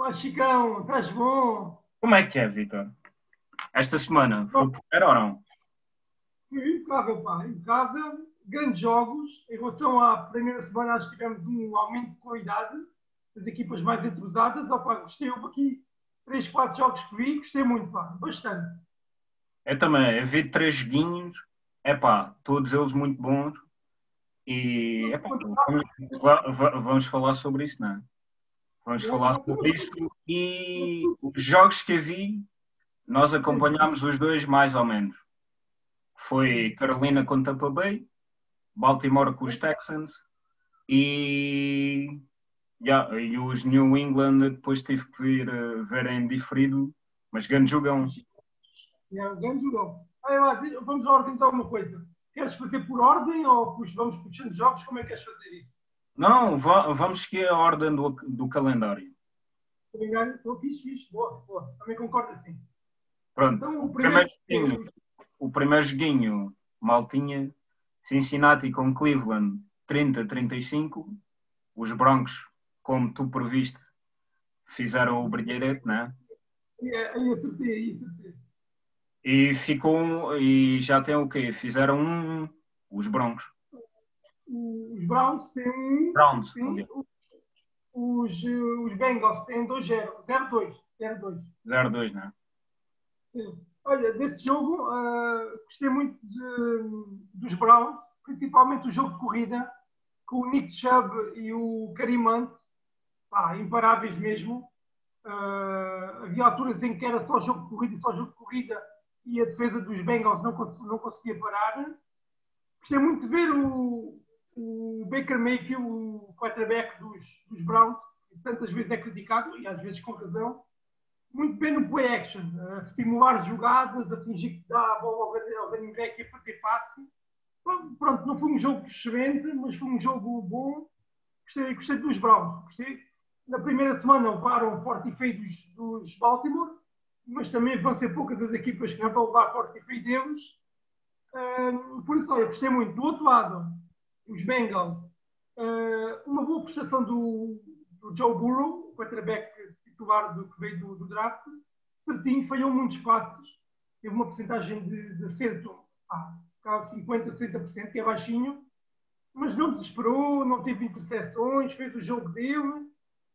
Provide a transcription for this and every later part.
Olá, Chicão, estás bom? Como é que é, Vitor? Esta semana foi porreiro ou não? Impecável, pá, impecável. Grandes jogos. Em relação à primeira semana, acho que tivemos um aumento de qualidade das equipas mais entrosadas. Opa, gostei, houve aqui 3, 4 jogos que vi, gostei muito, pá, bastante. Eu também, eu vi três joguinhos, é pá, todos eles muito bons. E epá, vamos, vamos, falar sobre isso, não é? Vamos falar sobre isso. E os jogos que vi, nós acompanhámos os dois mais ou menos. Foi Carolina com Tampa Bay, Baltimore com os Texans e, yeah, e os New England depois tive que vir uh, ver em diferido, mas grande jogão. Yeah, grande jogão. vamos organizar uma coisa. Queres fazer por ordem ou vamos puxando jogos? Como é que queres fazer isso? Não, vamos seguir a ordem do, do calendário. Obrigado, estou fixe, fixe. Boa, boa. Também concordo assim. Pronto. Então, o primeiro, primeiro joguinho, o primeiro joguinho, Maltinha, Cincinnati com Cleveland 30-35. Os Broncos, como tu previste, fizeram o brilharete, não é? É, acertei, aí acertei. E ficou e já tem o quê? Fizeram um, os Broncos. Os Browns têm um. Browns. Têm, os, os Bengals têm 2-0. 0-2. 0-2. 0-2, não é? Sim. Olha, desse jogo uh, gostei muito de, dos Browns, principalmente o jogo de corrida, com o Nick Chubb e o Karim Hunt, pá, imparáveis mesmo. Uh, havia alturas em que era só jogo de corrida e só jogo de corrida e a defesa dos Bengals não, não conseguia parar. Gostei muito de ver o, o Baker Mayfield, o quarterback dos, dos Browns, que tantas vezes é criticado, e às vezes com razão, muito bem no play action, a simular jogadas, a fingir que dá a bola ao running back e a fazer passe. Pronto, não foi um jogo excelente, mas foi um jogo bom. Gostei, gostei dos Browns. Gostei. Na primeira semana levaram forte e feio dos, dos Baltimore mas também vão ser poucas as equipas que não vão levar forte e feio deles. Uh, por isso, olha, gostei muito. Do outro lado, os Bengals, uh, uma boa prestação do, do Joe Burrow, quarterback titular do, que veio do, do draft, certinho, falhou muitos passos, teve uma porcentagem de, de acerto, ah, 50%, 60%, que é baixinho, mas não desesperou, não teve interseções, fez o jogo dele,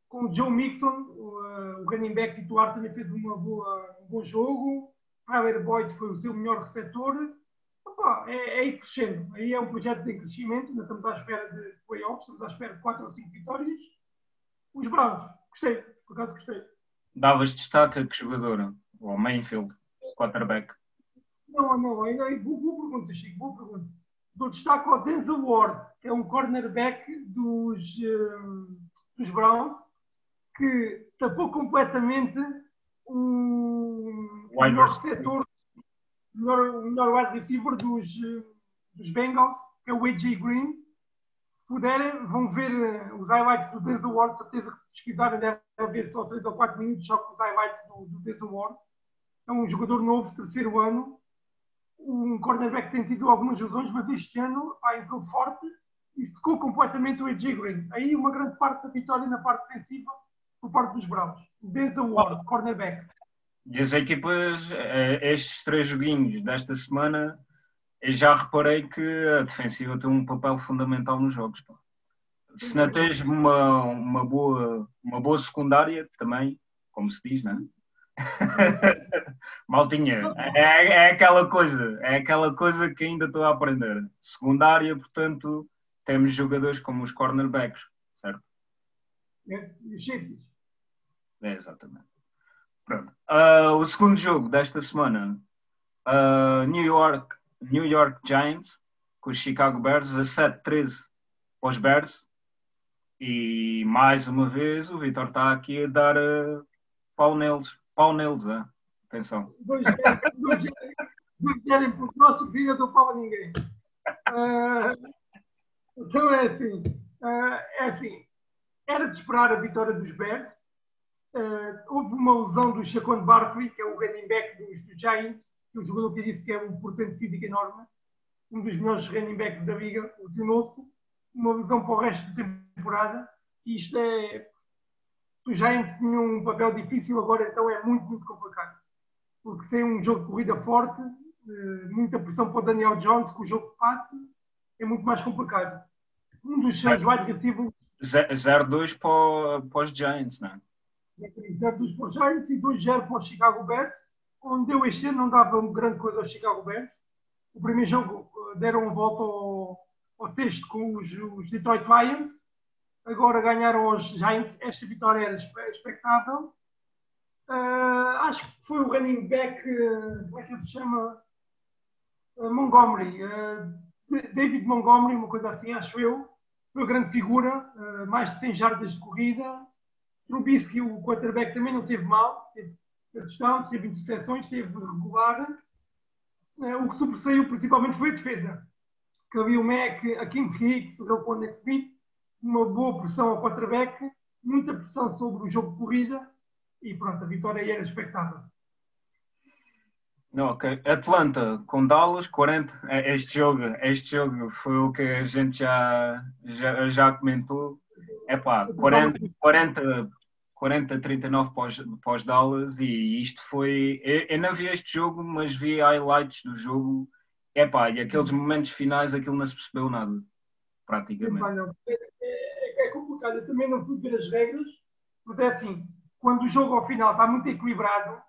com o Joe Mixon, o, uh, o running back titular, também fez uma boa, um bom jogo. Tyler Boyd foi o seu melhor receptor. Opa, é, é ir crescendo. Aí é um projeto de crescimento. Ainda estamos à espera de playoffs, estamos à espera de 4 ou 5 vitórias. Os Browns, gostei, por acaso gostei. Davas destaque a que jogador? O Mainfield, quarterback? Não, não, ainda é boa, boa pergunta, Chico, boa pergunta. Dou destaque ao Denzel Ward, que é um cornerback dos, uh, dos Browns, que tapou completamente o, melhor setor, melhor, melhor wide receiver dos, dos Bengals, que é o AJ Green. Se puderem, vão ver eh, os highlights do Denzel Ward, certeza que se pesquisarem devem ver só 3 ou 4 minutos só com os highlights do, do Denzel Ward. É um jogador novo, terceiro ano, um cornerback que tem tido algumas lesões, mas este ano pá, entrou forte e secou completamente o AJ Green. Aí uma grande parte da vitória na parte defensiva por parte dos Bravos. Denzel Ward, cornerback. E as equipas, estes três joguinhos desta semana, eu já reparei que a defensiva tem um papel fundamental nos jogos. Pá. Se não tens uma, uma, boa, uma boa secundária, também, como se diz, não é? Maltinha, é, é aquela coisa, é aquela coisa que ainda estou a aprender. Secundária, portanto, temos jogadores como os cornerbacks, certo? É, e os safeties. É, exatamente. Uh, o segundo jogo desta semana, uh, New, York, New York Giants com os Chicago Bears, 17-13 aos Bears. E mais uma vez o Vitor está aqui a dar uh, pau neles. Pau neles, é? atenção. Dois querem por nosso dia, eu dou pau a ninguém. Uh, então é assim, uh, é assim, era de esperar a vitória dos Bears, Uh, houve uma lesão do Shaquan Barkley, que é o running back dos, dos Giants, que é um jogador que disse que é um portento físico enorme, um dos melhores running backs da liga, lesionou-se, uma lesão para o resto da temporada, e isto é, os Giants tinham um papel difícil, agora então é muito, muito complicado. Porque sem um jogo de corrida forte, eh, muita pressão para o Daniel Jones, com o jogo que passa, é muito mais complicado. Um dos seus wide receivers. 0-2 para, para os Giants, não é? 0-2 para os Giants e 2-0 para os Chicago Bears, onde eu este ano não dava grande coisa aos Chicago Bears. O primeiro jogo eh, deram uma volta ao, ao texto com os, os Detroit Lions, agora ganharam os Giants. Esta vitória era expectável. Uh, acho que foi o running back, uh, como é que ele se chama? Uh, Montgomery. David Montgomery, uma coisa assim, acho eu. Foi uma grande figura, mais de 100 jardas de corrida. Trubisky, o quarterback, também não teve mal. Teve touchdowns, teve interseções, teve regular. o que sobressaiu principalmente foi a defesa. Que havia o Mac, a King Hicks, o Raquan Smith, uma boa pressão ao quarterback, muita pressão sobre o jogo de corrida e pronto, a vitória aí era expectável. Ok. Atlanta com Dallas, 40. É, este jogo, este jogo foi o que a gente já, já, já comentou. É pá, 40, 40, 40 39 pós, pós Dallas e isto foi. Eu, eu, não vi este jogo, mas vi highlights do jogo. É pá, e aqueles momentos finais aquilo não se percebeu nada, praticamente. É, é, é complicado, eu também não fui ver as regras, mas é assim, quando o jogo ao final está muito equilibrado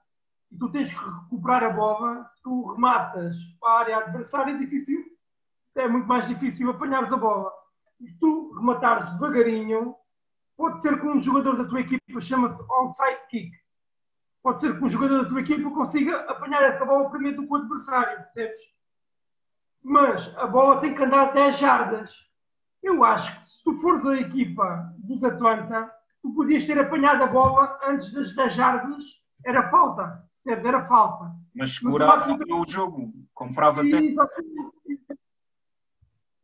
e tu tens que recuperar a bola, se tu rematas para a área adversária, é difícil, é muito mais difícil apanhares a bola. E se tu rematares devagarinho, pode ser que um jogador da tua equipa chama-se onside kick. Pode ser que um jogador da tua equipa consiga apanhar essa bola primeiro do que o adversário, percebes? Mas a bola tem que andar até jardas. Eu acho que se tu fores a equipa dos Atlanta, tu podias ter apanhado a bola antes das 10 jardas, era falta, percebes? Era falta. Mas segurava o jogo, comprava tempo.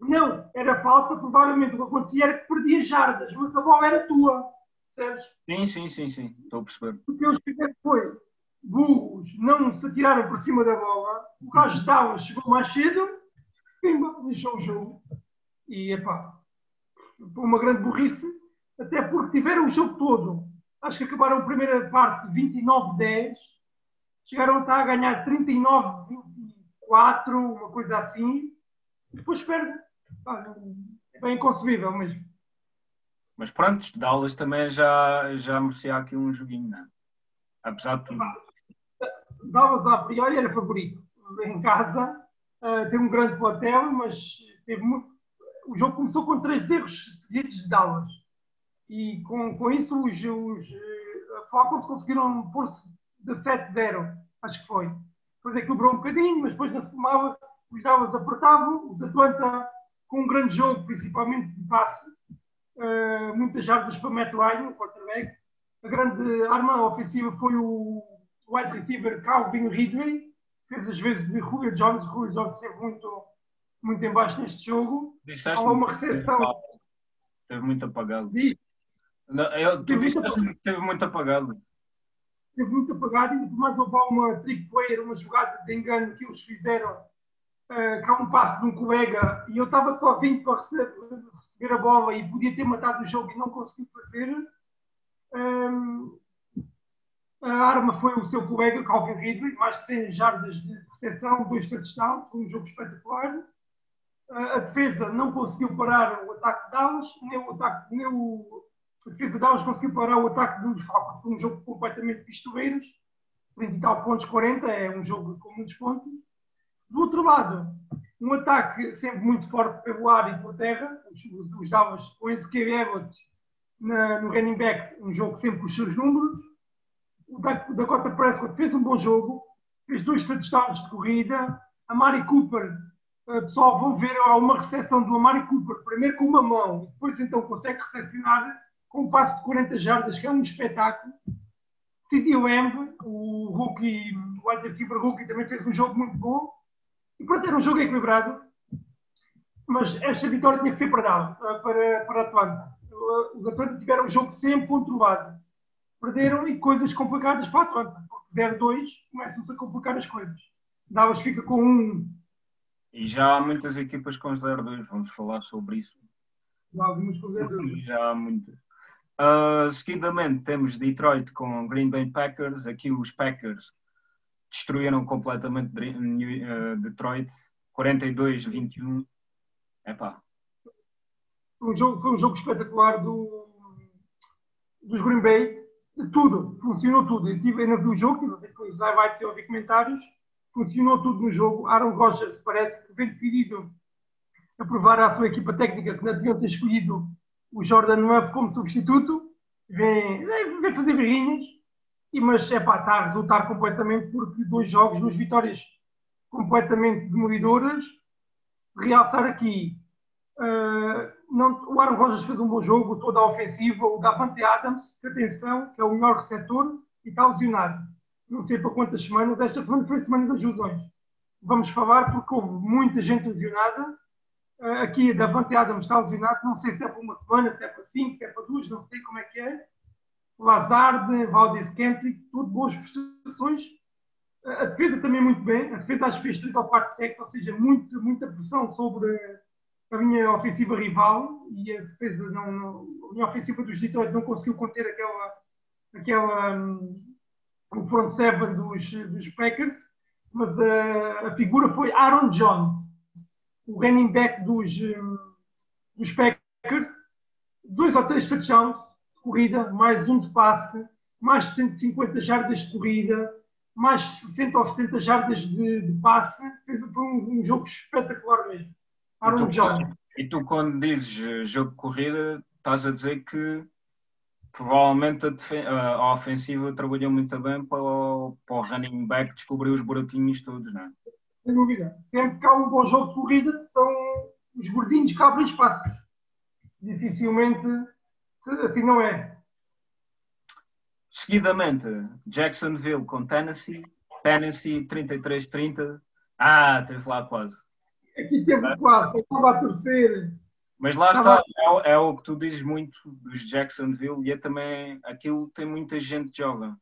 Não, era falta, provavelmente o que acontecia era que perdia jardas, mas a bola era tua, percebes? Sim, sim, sim, sim, estou a perceber. O que eles fizeram foi, burros não se atiraram por cima da bola, o estava, chegou mais cedo, pimba, deixou o jogo. E, epá, foi uma grande burrice, até porque tiveram o jogo todo. Acho que acabaram a primeira parte 29-10, chegaram a estar a ganhar 39-24, uma coisa assim, depois perde. É bem inconcebível mesmo. Mas pronto, Dallas também já, já merecia aqui um joguinho, não é? Apesar de tudo. Dallas a priori era favorito. Em casa, uh, tem um grande platel, mas teve muito... o jogo começou com três erros seguidos de Dallas e com, com isso os, os uh, Falcons conseguiram pôr-se de 7-0, acho que foi. Depois é quebrou um bocadinho, mas depois não se fumava, os Dallas apertavam, os Atlanta com um grande jogo, principalmente de passe, uh, muitas jardas para Matt Ryan, o quarterback. A grande arma ofensiva foi o wide receiver Calvin Ridley, fez as vezes de Julio Jones. Julio Jones esteve muito, muito em baixo neste jogo. Há uma recepção. Esteve muito apagado. Diz, não, eu, tu disse que teve muito apagado. Teve muito apagado e depois houve uma trick player, uma jogada de engano que eles fizeram uh, um passo de um colega e eu estava sozinho para receber, a bola e podia ter matado o jogo e não consegui fazer. Um, a arma foi o seu colega Calvin Ridley, mais de 100 jardas de recepção, dois touchdowns, foi um jogo espetacular. Uh, a defesa não conseguiu parar o ataque de Dallas, nem o, ataque, nem o a defesa de Dallas conseguiu parar o ataque dos Falcons. Foi um jogo completamente pistoleiros. 30 e tal pontos, 40. É um jogo com muitos pontos. Do outro lado, um ataque sempre muito forte pelo ar e por terra. Os, os, os Everett no running back. Um jogo sempre com os seus números. O Dakota Prescott fez um bom jogo. Fez dois touchdowns de corrida. A Mari Cooper pessoal, vão ver uma recepção do Amari Cooper, primeiro com uma mão, depois então consegue recepcionar com um passo de 40 jardas, que é um espetáculo. C.D. Lamb, o rookie, o wide receiver rookie, também fez um jogo muito bom. E pronto, era um jogo equilibrado. Mas esta vitória tinha que ser para Dallas, para, para Atlanta. Os Atlanta tiveram um jogo sempre controlado. Perderam e coisas complicadas para a Atlanta. Porque 0-2 começam-se a complicar as coisas. Dallas fica com um. E já há muitas equipas com 0-2, vamos falar sobre isso. Já há algumas com 0-2. Já há muitas. Uh, seguidamente temos Detroit com Green Bay Packers. Aqui os Packers destruíram completamente uh, Detroit. 42-21. Epá. Um jogo, foi um jogo espetacular do, dos Green Bay. Tudo. Funcionou tudo. Eu tive, ainda vi o jogo, tive a ver com os highlights e ouvir comentários. Funcionou tudo no jogo. Aaron Rodgers parece que vem decidido a provar à sua equipa técnica que não deviam ter escolhido o Jordan Love como substituto, vem, vem fazer berrinhas, e, mas é pá, está a resultar completamente porque dois jogos, duas vitórias completamente demolidoras. Realçar aqui, uh, não, o Aaron Rodgers fez um bom jogo, toda a ofensiva, o Davante Adams, que atenção, que é o melhor receptor e está lesionado. Não sei para quantas semanas, esta semana foi a semana das lesões. Vamos falar porque houve muita gente lesionada aqui da Davante Adams está lesionado, não sei se é para uma semana, se é para cinco, se é para duas, não sei como é que é. Lazard, Valdez Kentrick, tudo boas prestações. A defesa também muito bem, a defesa acho que fez 3 ou 4 sacks, ou seja, muito, muita pressão sobre a minha ofensiva rival e a defesa não, não a minha ofensiva dos Detroit não conseguiu conter aquela, aquela um, o front seven dos, dos Packers, mas a, a figura foi Aaron Jones o running back dos, hum, dos Packers, dois ou três touchdowns corrida, mais um de passe, mais 150 jardas de corrida, mais 60 ou 70 jardas de, de passe. Fez um, um jogo espetacular mesmo. Aaron e tu, E tu, quando dizes eh, jogo de corrida, estás a dizer que provavelmente a, a ofensiva trabalhou muito bem para o, para o running back descobrir os buraquinhos todos, não é? sem dúvida. Sempre que há um bom jogo de corrida, são os gordinhos que abrem espaços. Dificilmente assim não é. Seguidamente, Jacksonville com Tennessee. Tennessee 33-30. Ah, teve lá quase. Aqui teve é. quase, estava a torcer. Mas lá está, é, é, o que tu dizes muito dos Jacksonville e é também aquilo tem muita gente joga.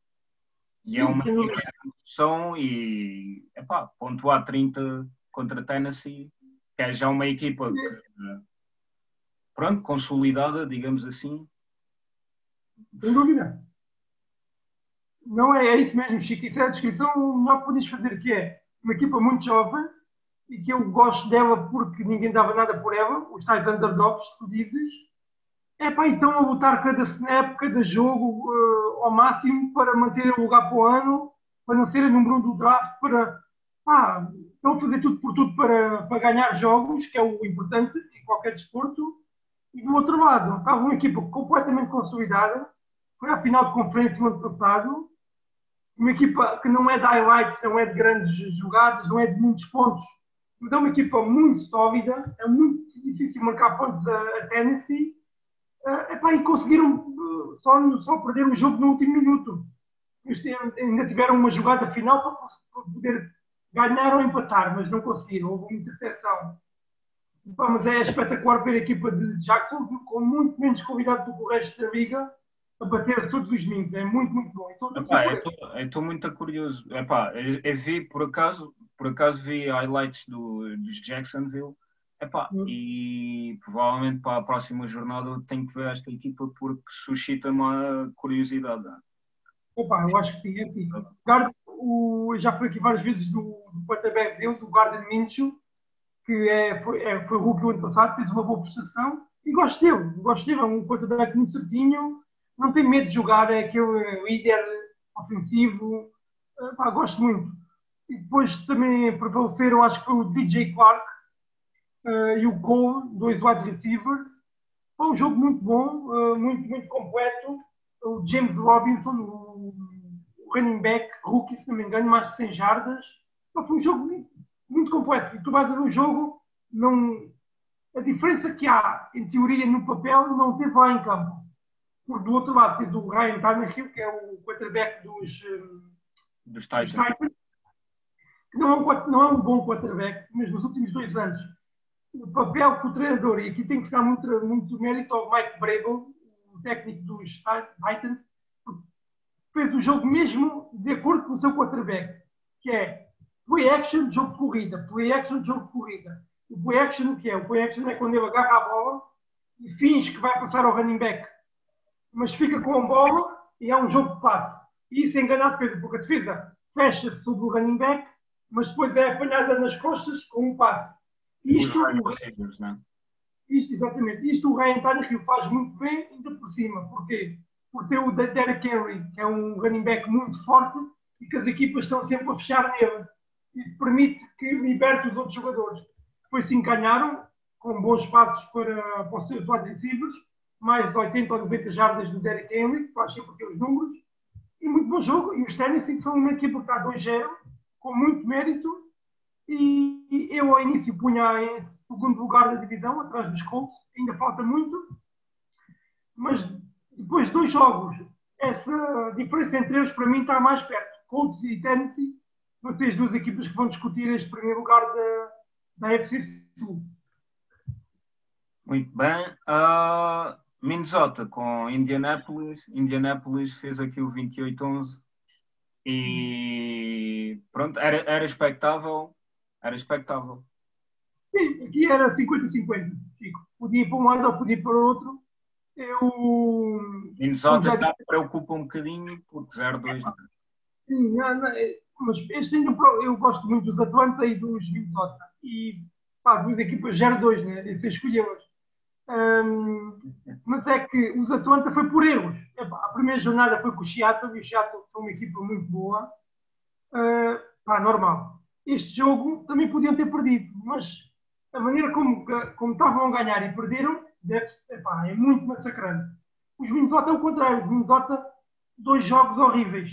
E é uma discussão e epá, pontuar 30 contra Tennessee, que é já uma equipa que, pronto, consolidada, digamos assim. Sem dúvida. Não é, é isso mesmo, Chico. Isso é a descrição melhor que fazer, que é uma equipa muito jovem e que eu gosto dela porque ninguém dava nada por ela, os tais underdogs, tu dizes, é pá, então a lutar cada snap, cada jogo uh, ao máximo para manter o lugar para o ano, para não ser número um do draft, para pá, estão a fazer tudo por tudo para, para ganhar jogos, que é o importante em qualquer desporto. E do outro lado, estava uma equipa completamente consolidada, foi à final de conferência no ano passado, uma equipa que não é de highlights, não é de grandes jogadas, não é de muitos pontos, mas é uma equipa muito sólida, é muito difícil marcar pontos a, a Tennessee Uh, epá, e conseguiram uh, só, só perder o jogo no último minuto. Eles ainda tiveram uma jogada final para, para poder ganhar ou empatar, mas não conseguiram. Houve uma interseção. Epá, mas é espetacular ver a equipa de Jackson com muito menos convidado do que o resto da liga a bater-se todos os domingos. É muito, muito bom. Estou muito curioso. Epá, eu, eu vi, por acaso, por acaso vi highlights do, dos Jacksonville Epá, hum. E provavelmente para a próxima jornada tenho que ver esta equipa porque suscita uma curiosidade. Opa, eu acho que sim, é assim. Guard, o, já foi aqui várias vezes do, do quarterback deles, o Garden Minshew, que é, foi, é, foi o ano passado, fez uma boa prestação e gosto dele. Gosto dele, é um quarterback muito certinho, não tem medo de jogar, é aquele líder ofensivo. Epá, gosto muito. E depois também prevaleceram, acho que foi o DJ Clark, uh, e o Cole, dois wide receivers. Foi um jogo muito bom, uh, muito, muito completo. O James Robinson, o, o running back, rookie, se não me engano, mais de 100 jardas. Então, foi um jogo muito, completo. E tu vais a ver o jogo, não, a diferença que há, em teoria, no papel, não teve lá em campo. Porque do outro lado tens o Ryan Tannehill, que é o quarterback dos, um, dos Titans. Titans não é, um, não é um bom quarterback, mas nos últimos dois anos o papel que o treinador, e aqui tem que dar muito, muito mérito ao Mike Brable, o técnico dos Titans, fez o jogo mesmo de acordo com o seu quarterback, que é play action, jogo de corrida, play action, jogo de corrida. O play action o que é? O play action é quando ele agarra a bola e finge que vai passar ao running back. mas fica com a bola e é um jogo de passe. E isso engana a defesa, porque a defesa fecha-se sobre o running back, mas depois é apanhada nas costas com um passe. Isto, o, é? isto exatamente, isto o Ryan Tannehill faz muito bem, ainda por cima. Porquê? Por ter o Derek Henry, que é um running back muito forte e que as equipas estão sempre a fechar nele. Isso permite que liberte os outros jogadores. Depois se encanharam com bons passos para, para os seus receivers, mais 80 ou 90 jardas do Derek Henry, que faz sempre aqueles números, e muito bom jogo. E os Tennessee são uma equipa que está 2-0, com muito mérito, e, e eu ao início punha em segundo lugar da divisão, atrás dos Colts, ainda falta muito, mas depois de dois jogos, essa diferença entre eles para mim está mais perto. Colts e Tennessee as duas equipas que vão discutir este primeiro lugar da, da FC Sul. Muito bem. Uh, Minnesota com Indianapolis. Indianapolis fez aqui o 28-11 e pronto, era, era expectável. Era expectável. Sim, aqui era 50-50. Podia ir para um lado ou podia ir para o outro. Eu. Minnesota já preocupa um bocadinho porque 0-2. Sim, não, não, é, mas este ainda eu gosto muito dos Atlanta e dos Minnesota. E pá, duas equipas 0-2, né? Esse escolheu-as. Um, mas é que os Atlanta foi por erros. Epá, a primeira jornada foi com o Seattle e o Seattle são uma equipa muito boa. Uh, pá, normal. Este jogo também podiam ter perdido, mas a maneira como, como estavam a ganhar e perderam epá, é muito massacrante. Os Minnesota é o contrário. Os Minnesota, dois jogos horríveis.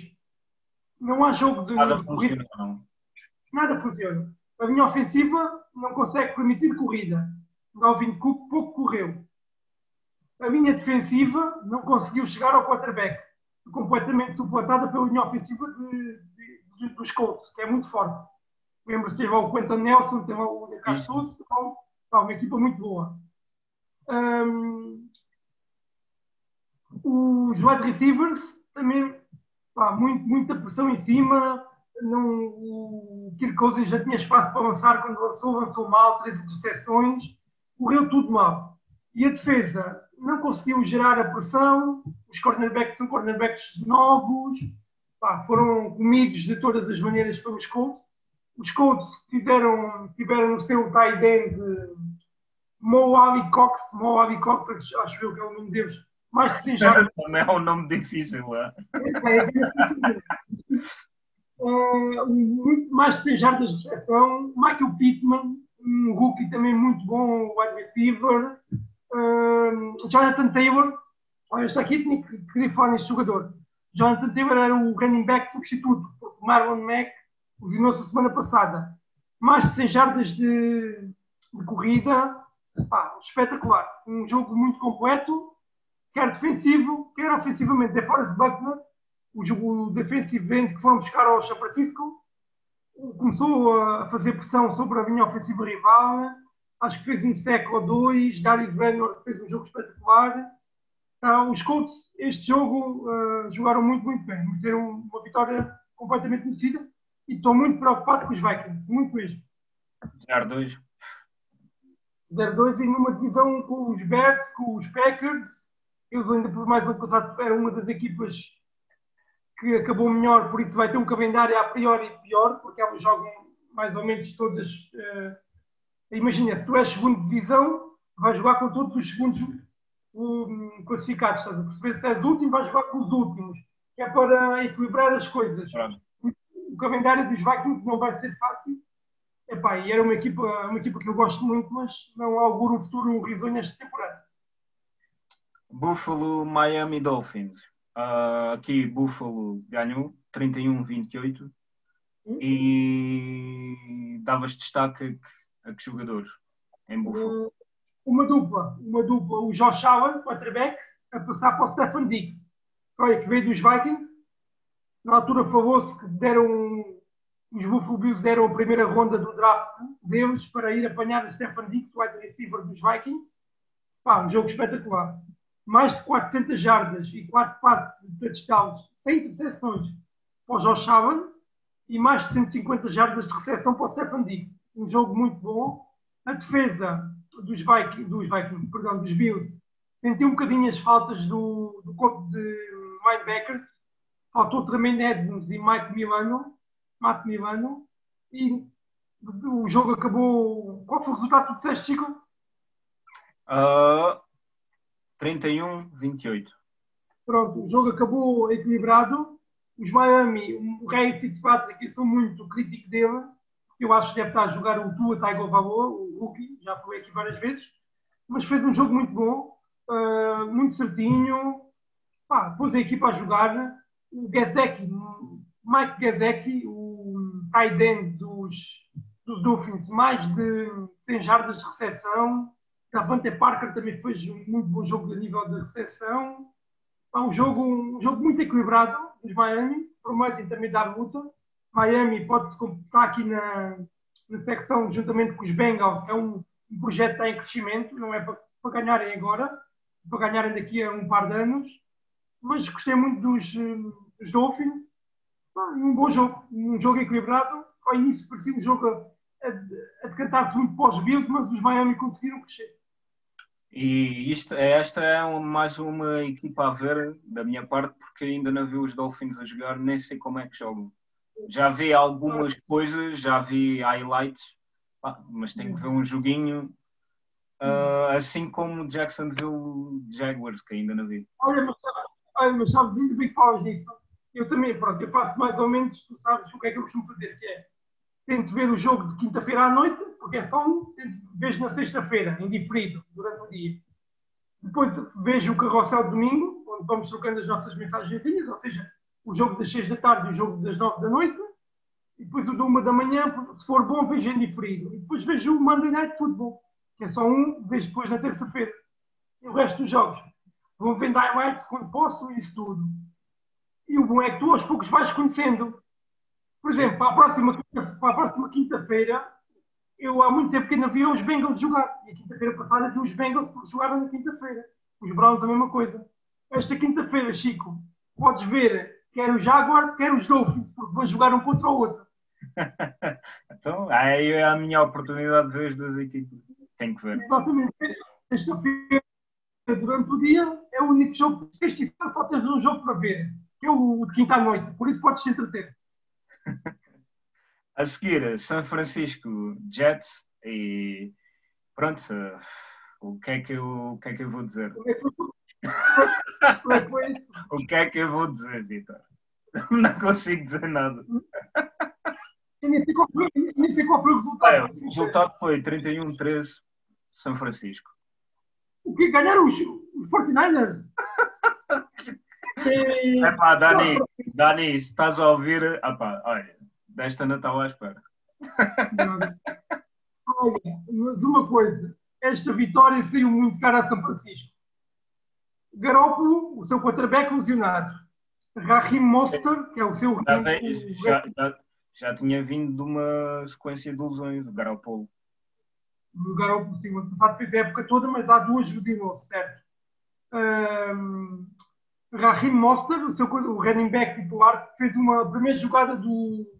Não há jogo de. Nada funciona. Não. Nada funciona. A linha ofensiva não consegue permitir corrida. Dalvin Cook pouco correu. A linha defensiva não conseguiu chegar ao quarterback. Completamente suplantada pela linha ofensiva de, de, de, dos Colts, que é muito forte. Lembra-se, teve o Quentin Nelson, teve o Decas Souza, então, uma equipa muito boa. Um, os wide receivers também pá, muito, muita pressão em cima. Não, o Kirk Cousins já tinha espaço para lançar quando lançou, lançou mal, três interseções, correu tudo mal. E a defesa não conseguiu gerar a pressão, os cornerbacks são cornerbacks novos, pá, foram comidos de todas as maneiras pelos Colts. Os Colts fizeram, tiveram no seu tight end Mo Ali Cox, Mo Ali Cox, acho eu que é o nome deles, mais de 100 jardas. Também é um nome difícil, é? uh, mais de 100 jardas de recepção. Michael Pittman, um rookie também muito bom, wide receiver. Uh, Jonathan Taylor, olha, está aqui tinha que querer falar neste jogador. Jonathan Taylor era o running back substituto, porque Marlon Mack lesionou-se a semana passada. Mais de 100 jardas de, de corrida, pá, espetacular. Um jogo muito completo quer defensivo, quer ofensivamente. De Forrest Buckner, o, jogo defensivo end que foram buscar ao São Francisco, começou a fazer pressão sobre a linha ofensiva rival. Acho que fez um século ou dois. Darius Brenner fez um jogo espetacular. Uh, os Colts, este jogo, uh, jogaram muito, muito bem. Mereceram uma vitória completamente merecida. E estou muito preocupado com os Vikings, muito mesmo. 0-2. 0-2 e numa divisão com os Bears, com os Packers eles ainda por mais ano passado era uma das equipas que acabou melhor, por isso vai ter um calendário a priori pior, porque elas jogam mais ou menos todas. Uh, imagina, se tu és segunda divisão, vais jogar com todos os segundos um, classificados, estás a perceber? Se és último, vais jogar com os últimos, que é para equilibrar as coisas. O calendário dos Vikings não vai ser fácil. Epá, e era uma equipa, uma equipa que eu gosto muito, mas não auguro um futuro risonho esta temporada. Buffalo, Miami Dolphins. Uh, aqui Buffalo ganhou 31-28 uhum. e davas destaque a que, a que jogadores em Buffalo? Uma dupla, uma dupla, o Josh Allen, quarterback, a passar para o Stephen Diggs, olha, que veio dos Vikings. Na altura falou-se que deram os Buffalo Bills deram a primeira ronda do draft deles para ir apanhar o Stephen Diggs, o wide receiver dos Vikings. Pá, um jogo espetacular mais de 400 jardas e 4 passes de touchdowns sem interseções para o Josh Allen e mais de 150 jardas de recepção para o Stephen Diggs. Um jogo muito bom. A defesa dos Vikings, dos, perdão, dos Bills senti um bocadinho as faltas do, do corpo de linebackers. Faltou Tremaine Edmonds e Mike Milano, Matt Milano. E o jogo acabou. Qual foi o resultado que tu disseste, Chico? Uh, 31-28. Pronto, o jogo acabou equilibrado. Os Miami, o Ray Fitzpatrick, eu sou muito crítico dele. Eu acho que deve estar a jogar o Tua Tagovailoa, o rookie, já foi aqui várias vezes. Mas fez um jogo muito bom, uh, muito certinho. Pá, pôs a equipa a jogar. O Gazeki, Mike Gazeki, o tight end dos, dos Dolphins, mais de 100 jardas de recepção. Davante Parker também fez um muito bom jogo a nível de recepção. É um jogo, um jogo muito equilibrado dos Miami, prometem também dar luta. Miami pode-se estar aqui na, na secção juntamente com os Bengals, é um, um projeto que está em crescimento, não é para, para ganharem agora, para ganharem daqui a um par de anos. Mas gostei muito dos, dos Dolphins. Um bom jogo, um jogo equilibrado. Ao início parecia um jogo a, a, a decantar-se muito para os Bills, mas os Miami conseguiram crescer. E isto, esta é mais uma equipa a ver da minha parte, porque ainda não vi os Dolphins a jogar, nem sei como é que jogam. Já vi algumas coisas, já vi highlights, mas tenho que ver um joguinho, uh, assim como Jacksonville Jaguars, que ainda não vi. Olha, mas, olha, mas sabe, ainda bem que falas disso. Eu também, pronto, eu faço mais ou menos, tu sabes o que é que eu costumo fazer, que é tento ver o jogo de quinta-feira à noite, porque é só um, vejo na sexta-feira, em diferido, durante o dia. Depois vejo o carrossel de domingo, onde vamos trocando as nossas mensagenzinhas, ou seja, o jogo das seis da tarde e o jogo das nove da noite. E depois o de uma da manhã, se for bom, vejo em diferido. E depois vejo o Monday Night Football, que é só um, vejo depois na terça-feira. E o resto dos jogos. Vou vendo highlights quando posso e isso tudo. E o bom é que tu aos poucos vais conhecendo. Por exemplo, para a próxima, para a próxima quinta-feira, eu há muito tempo que não via os Bengals jogar. E a quinta-feira passada vi os Bengals jogaram na quinta-feira. Os Browns a mesma coisa. Esta quinta-feira, Chico, podes ver quer os Jaguars, quer os Dolphins, porque vão jogar um contra o outro. então, aí é a minha oportunidade de ver as duas equipes. Tenho que ver. Exatamente. Sexta-feira, durante o dia, é o único jogo. Sexta e só tens um jogo para ver, que é o de quinta à noite. Por isso podes te entreter. A seguir, São Francisco Jets e pronto, o que é que eu, o que é que eu vou dizer? o que é que eu vou dizer, Vitor? Não consigo dizer nada. Nem sei qual foi, nem sei qual foi o resultado. É, o resultado foi 31-13 São Francisco. O que? Ganharam os, os 49ers? É pá, Dani, Dani, se estás a ouvir, epá, olha, desta Natal à espera. Olha, mas uma coisa, esta vitória saiu muito cara a São Francisco. Garópolo, o seu quarterback lesionado. Rahim Monster, que é o seu. Já, já, já, já, tinha vindo de uma sequência de lesões, o Garópolo. O Garópolo, sim, o ano passado fez a época toda, mas há duas lesionou certo? Um, Rahim Monster, o, seu, o running back titular, fez uma primeira jogada do,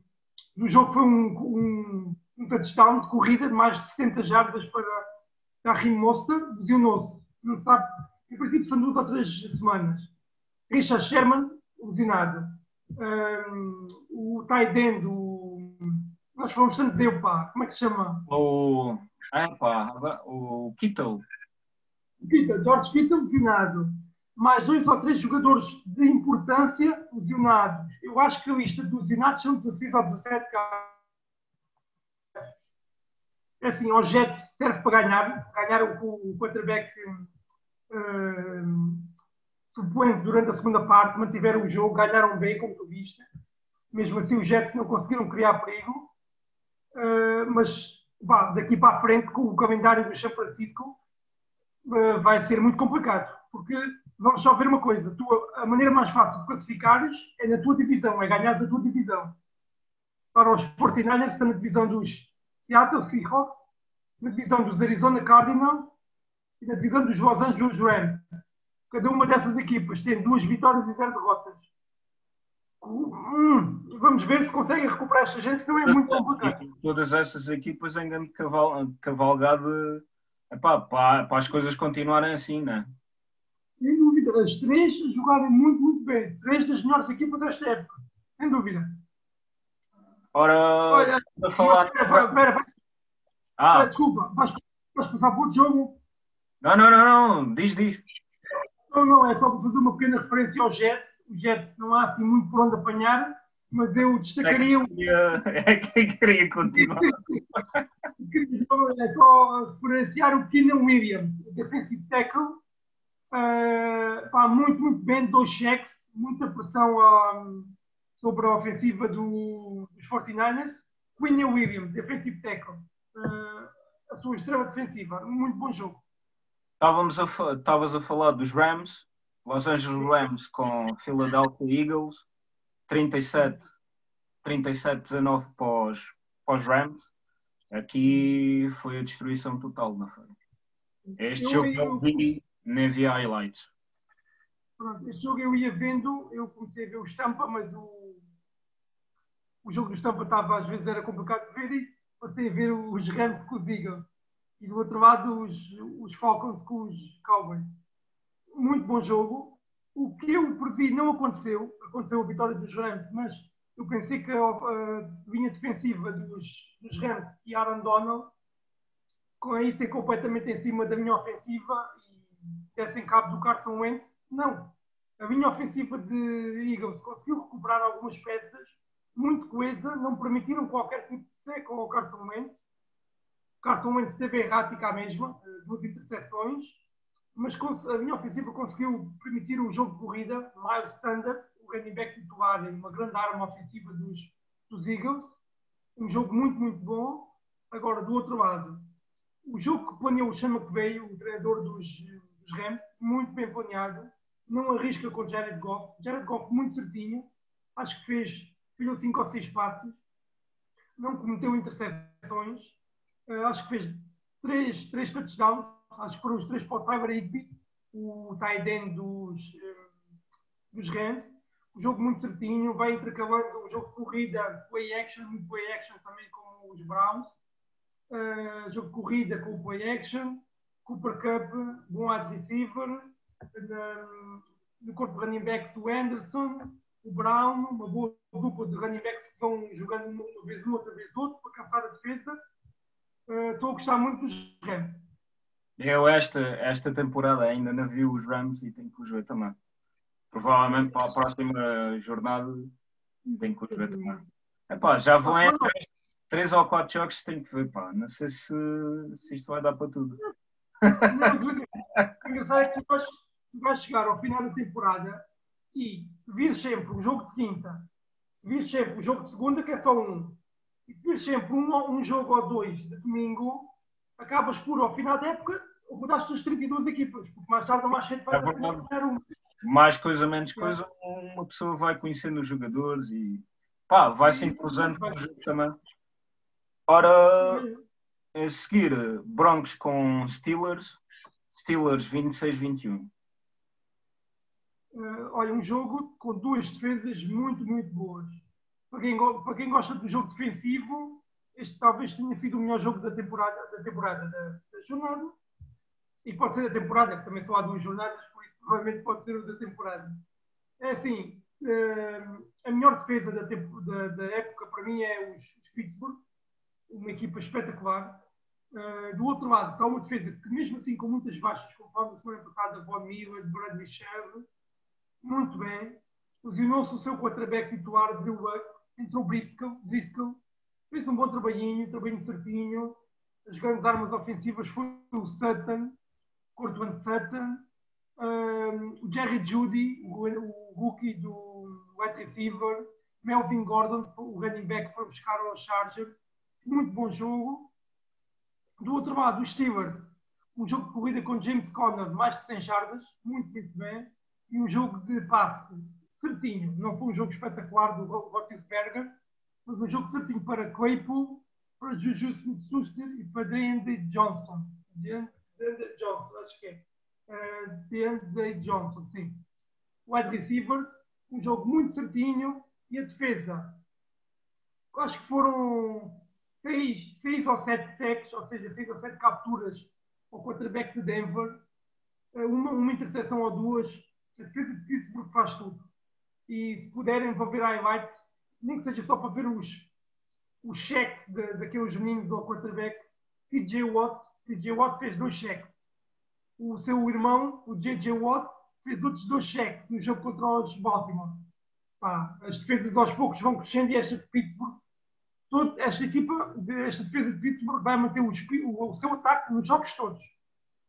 do jogo, foi um, um, um touchdown de corrida de mais de 70 jardas para Rahim Monster, lesionou-se. Não sabe, em princípio são duas ou três semanas. Richard Sherman, lesionado. Um, o Tight o, nós falamos tanto dele, pá, como é que se chama? O, é, pá, o Kittle. Kittle, George Kittle, lesionado mais dois ou três jogadores de importância lesionados. Eu acho que a lista dos lesionados são 16 ou 17 casos. É assim, o Jets serve para ganhar. Ganharam com o quarterback uh, suplente durante a segunda parte, mantiveram o jogo, ganharam bem, como tu viste. Mesmo assim, os Jets não conseguiram criar perigo. Uh, mas vá, daqui para a frente, com o calendário do São Francisco, uh, vai ser muito complicado. Porque vamos só ver uma coisa: tu, a maneira mais fácil de classificares é na tua divisão, é ganhares a tua divisão. Para os 49ers está na divisão dos Seattle Seahawks, na divisão dos Arizona Cardinals e na divisão dos Los Angeles Rams. Cada uma dessas equipas tem duas vitórias e zero derrotas. Hum, vamos ver se conseguem recuperar esta gente, senão é muito complicado. Todas essas equipas em grande caval, cavalgada epá, para, para as coisas continuarem assim, não é? As três jogarem muito, muito bem. Três das melhores equipas desta época, sem dúvida. Ora, Olha, a falar. espera, espera, Ah, desculpa, vais, vais passar por outro jogo? não, não, não, não, diz, diz. Não, não, é só para fazer uma pequena referência ao Jets. O Jets não há assim muito por onde apanhar, mas eu destacaria o É que queria continuar. É só referenciar o Keenan Williams, o defensive tackle. Uh, pá, muito, muito bem, dois cheques, muita pressão ah, sobre a ofensiva do, dos 49ers. Quinion Williams, defensive tackle, uh, a sua estrela defensiva, um muito bom jogo. Estávamos a, estavas a falar dos Rams, Los Angeles Rams com Philadelphia Eagles, 37, 37-19 para os, para os Rams. Aqui foi a destruição total na feira. Este Eu- jogo eu- vi, nem vi highlights. Pronto, este jogo eu ia vendo, eu comecei a ver o Estampa, mas o, o jogo do Estampa estava, às vezes era complicado de ver e passei a ver os Rams com os Eagles. E do outro lado os, os Falcons com os Cowboys. Muito bom jogo. O que eu previ não aconteceu. Aconteceu a vitória dos Rams, mas eu pensei que a, a linha defensiva dos, dos Rams e Aaron Donald com isso é completamente em cima da minha ofensiva dessem cabo do Carson Wentz. Não. A minha ofensiva de Eagles conseguiu recuperar algumas peças, muito coesa, não permitiram qualquer tipo de seco ao Carson Wentz. Carson Wentz esteve errático à mesma, eh, duas interseções, mas a minha ofensiva conseguiu permitir um jogo de corrida. Miles Sanders, o running back titular, uma grande arma ofensiva dos, dos Eagles. Um jogo muito, muito bom. Agora, do outro lado, o jogo que planeou o Sean McVay, o treinador dos, Rams, muito bem planeado, não arrisca com Jared Goff. Jared Goff muito certinho, acho que fez, fez cinco ou seis passes, não cometeu interseções, eh, acho que fez três, três touchdowns, acho que foram os três para o Tyler Higby, o tight end dos, eh, dos Rams. Um jogo muito certinho, vai intercalando o jogo de corrida, play action e play action também com os Browns. Uh, jogo de corrida com o play action, Cooper Cup, bom wide receiver, no corpo de running backs o Anderson, o Brown, uma boa dupla de running backs que vão jogando uma vez um, outra vez outro, para cansar a defesa. Uh, Estou a gostar muito dos Rams. Eu esta, esta temporada ainda não vi os Rams e tenho que os ver também. Provavelmente para a próxima jornada tenho que os ver também. Epá, já vão em três, três ou quatro jogos tenho que ver, pá. Não sei se, se isto vai dar para tudo. Mas o engraçado é que tu vais, vais chegar ao final da temporada e se vires sempre o jogo de quinta, se vires sempre o jogo de segunda, que é só um, e se vires sempre um, um jogo ou dois de domingo, acabas por, ao final da época, rodaste as 32 equipas, porque mais tarde ou mais cedo vai É um. Mais coisa, menos coisa, uma pessoa vai conhecendo os jogadores e pá, vai se entrosando com o jogo também. Ora, a seguir, Broncos com Steelers, Steelers 26-21. Eh, olha, um jogo com duas defesas muito, muito boas. Para quem, para quem gosta do jogo defensivo, este talvez tenha sido o melhor jogo da temporada, da, temporada da, da jornada. E pode ser da temporada, que também só há duas jornadas, por isso provavelmente pode ser o da temporada. É assim, eh, a melhor defesa da, da- da época para mim é os, os Pittsburgh, uma equipa espetacular. Eh, do outro lado está uma defesa que, mesmo assim com muitas baixas, como falamos na semana passada, Von Miller, Bradley Sherman, muito bem. Lesionou-se o seu quarterback titular, Drew Luck. Entrou Briscoe. Fez um bom trabalhinho, trabalhinho certinho. As grandes armas ofensivas foi o Sutton, Cortland Sutton. Um, o Jerry Judy, o, o rookie do wide receiver. Melvin Gordon, o running back, foi buscar aos Chargers. Muito bom jogo. Do outro lado, os Steelers. Um jogo de corrida com James Conner, mais de 100 jardas. Muito, muito bem e um jogo de passe certinho. Não foi um jogo espetacular do Roethlisberger, mas um jogo certinho para Claypool, para Juju Smith-Schuster e para DeAndre Johnson. DeAndre Johnson, acho que é. Uh, Johnson, sim. Wide receivers, um jogo muito certinho e a defesa. Acho que foram seis, seis ou sete sacks, ou seja, seis ou sete capturas ao quarterback de Denver. Uh, uma, uma interseção ou duas A defesa de Pittsburgh faz tudo. E se puderem, vão ver highlights, nem que seja só para ver os, os cheques de, daqueles meninos ao quarterback. TJ Watt, TJ Watt fez dois cheques. O seu irmão, o JJ Watt, fez outros dois cheques no jogo contra os Baltimore. Pá, as defesas aos poucos vão crescendo e esta de Pittsburgh, esta equipa, esta defesa de Pittsburgh vai manter o, o, o seu ataque nos jogos todos.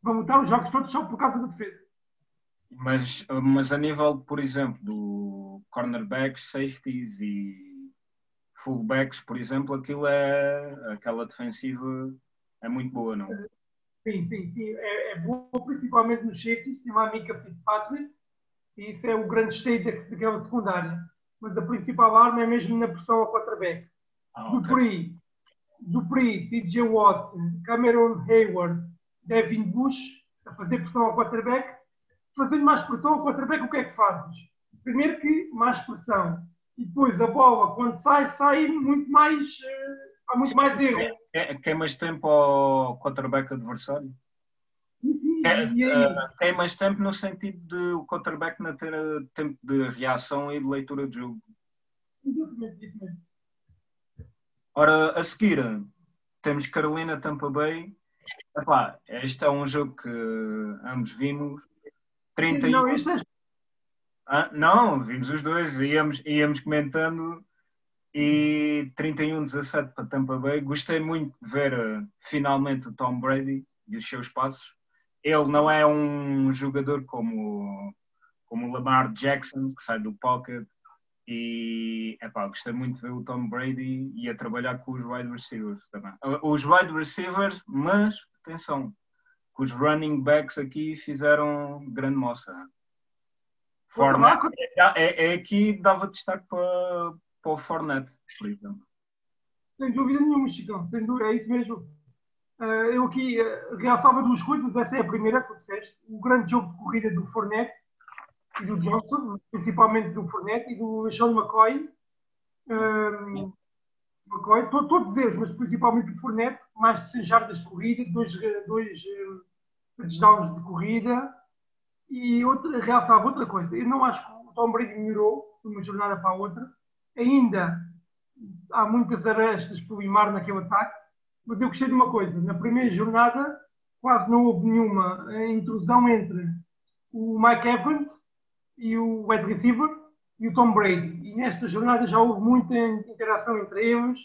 Vão montar os jogos todos só por causa da defesa. Mas, mas a nível, por exemplo, do cornerbacks, safeties e fullbacks, por exemplo, aquilo é aquela defensiva é muito boa, não? Sim, sim, sim. É, é boa, principalmente nos safeties, tem uma Mika Fitzpatrick, e isso é o grande state daquela secundária. Mas a principal arma é mesmo na pressão ao quarterback. Ah, okay. Dupree, Dupree, TJ Watt, Cameron Hayward, Devin Bush, a fazer pressão ao quarterback. Fazendo mais pressão ao quarterback, o que é que fazes? Primeiro que mais pressão. E depois a bola, quando sai, sai muito mais. Uh, há muito mais erro. É, queimas tempo ao quarterback adversário? Sim, sim. É, uh, queimas tempo no sentido de o quarterback não ter tempo de reação e de leitura de jogo. Exatamente, isso mesmo. Ora, a seguir, temos Carolina Tampa Bay. Epá, este é um jogo que ambos vimos. 31... Não, este é... ah, não, vimos os dois, íamos, íamos comentando e 31-17 para Tampa Bay. Gostei muito de ver uh, finalmente o Tom Brady e os seus passos. Ele não é um jogador como, como o Lamar Jackson, que sai do pocket. E epá, gostei muito de ver o Tom Brady e a trabalhar com os wide receivers também. Uh, os wide receivers, mas atenção, que os running backs aqui fizeram grande moça. Format, é, é, aqui dava destaque para para o Fortnite, por exemplo. Sem dúvida nenhuma, Chicão, sem dúvida, é isso mesmo. Uh, eu aqui uh, realçava duas coisas, essa é a primeira que disseste, o grande jogo de corrida do Fornet do Johnson, principalmente do Fornet e do Sean McCoy. Um, McCoy, todos eles, mas principalmente o Fornet, mais de 100 jardas de corrida, dois, dois uh, touchdowns de corrida. E outra, realçava outra coisa, eu não acho que o Tom Brady melhorou de uma jornada para a outra ainda há muitas arestas por limar naquele ataque, mas eu gostei de uma coisa: na primeira jornada quase não houve nenhuma intrusão entre o Mike Evans e o wide receiver e o Tom Brady. E nesta jornada já houve muita interação entre eles.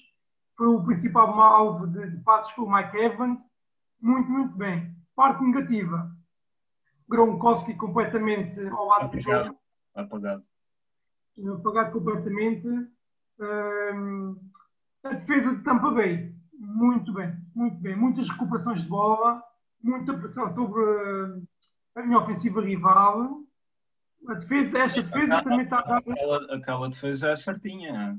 Foi o principal alvo de, de passos com o Mike Evans. Muito, muito bem. Parte negativa. Gronkowski completamente ao lado apagado, do jogo. Apagado apagado completamente. a defesa de Tampa Bay, muito bem, muito bem. Muitas recuperações de bola, muita pressão sobre a minha ofensiva rival. A defesa, esta defesa também está a aquela, aquela defesa é certinha.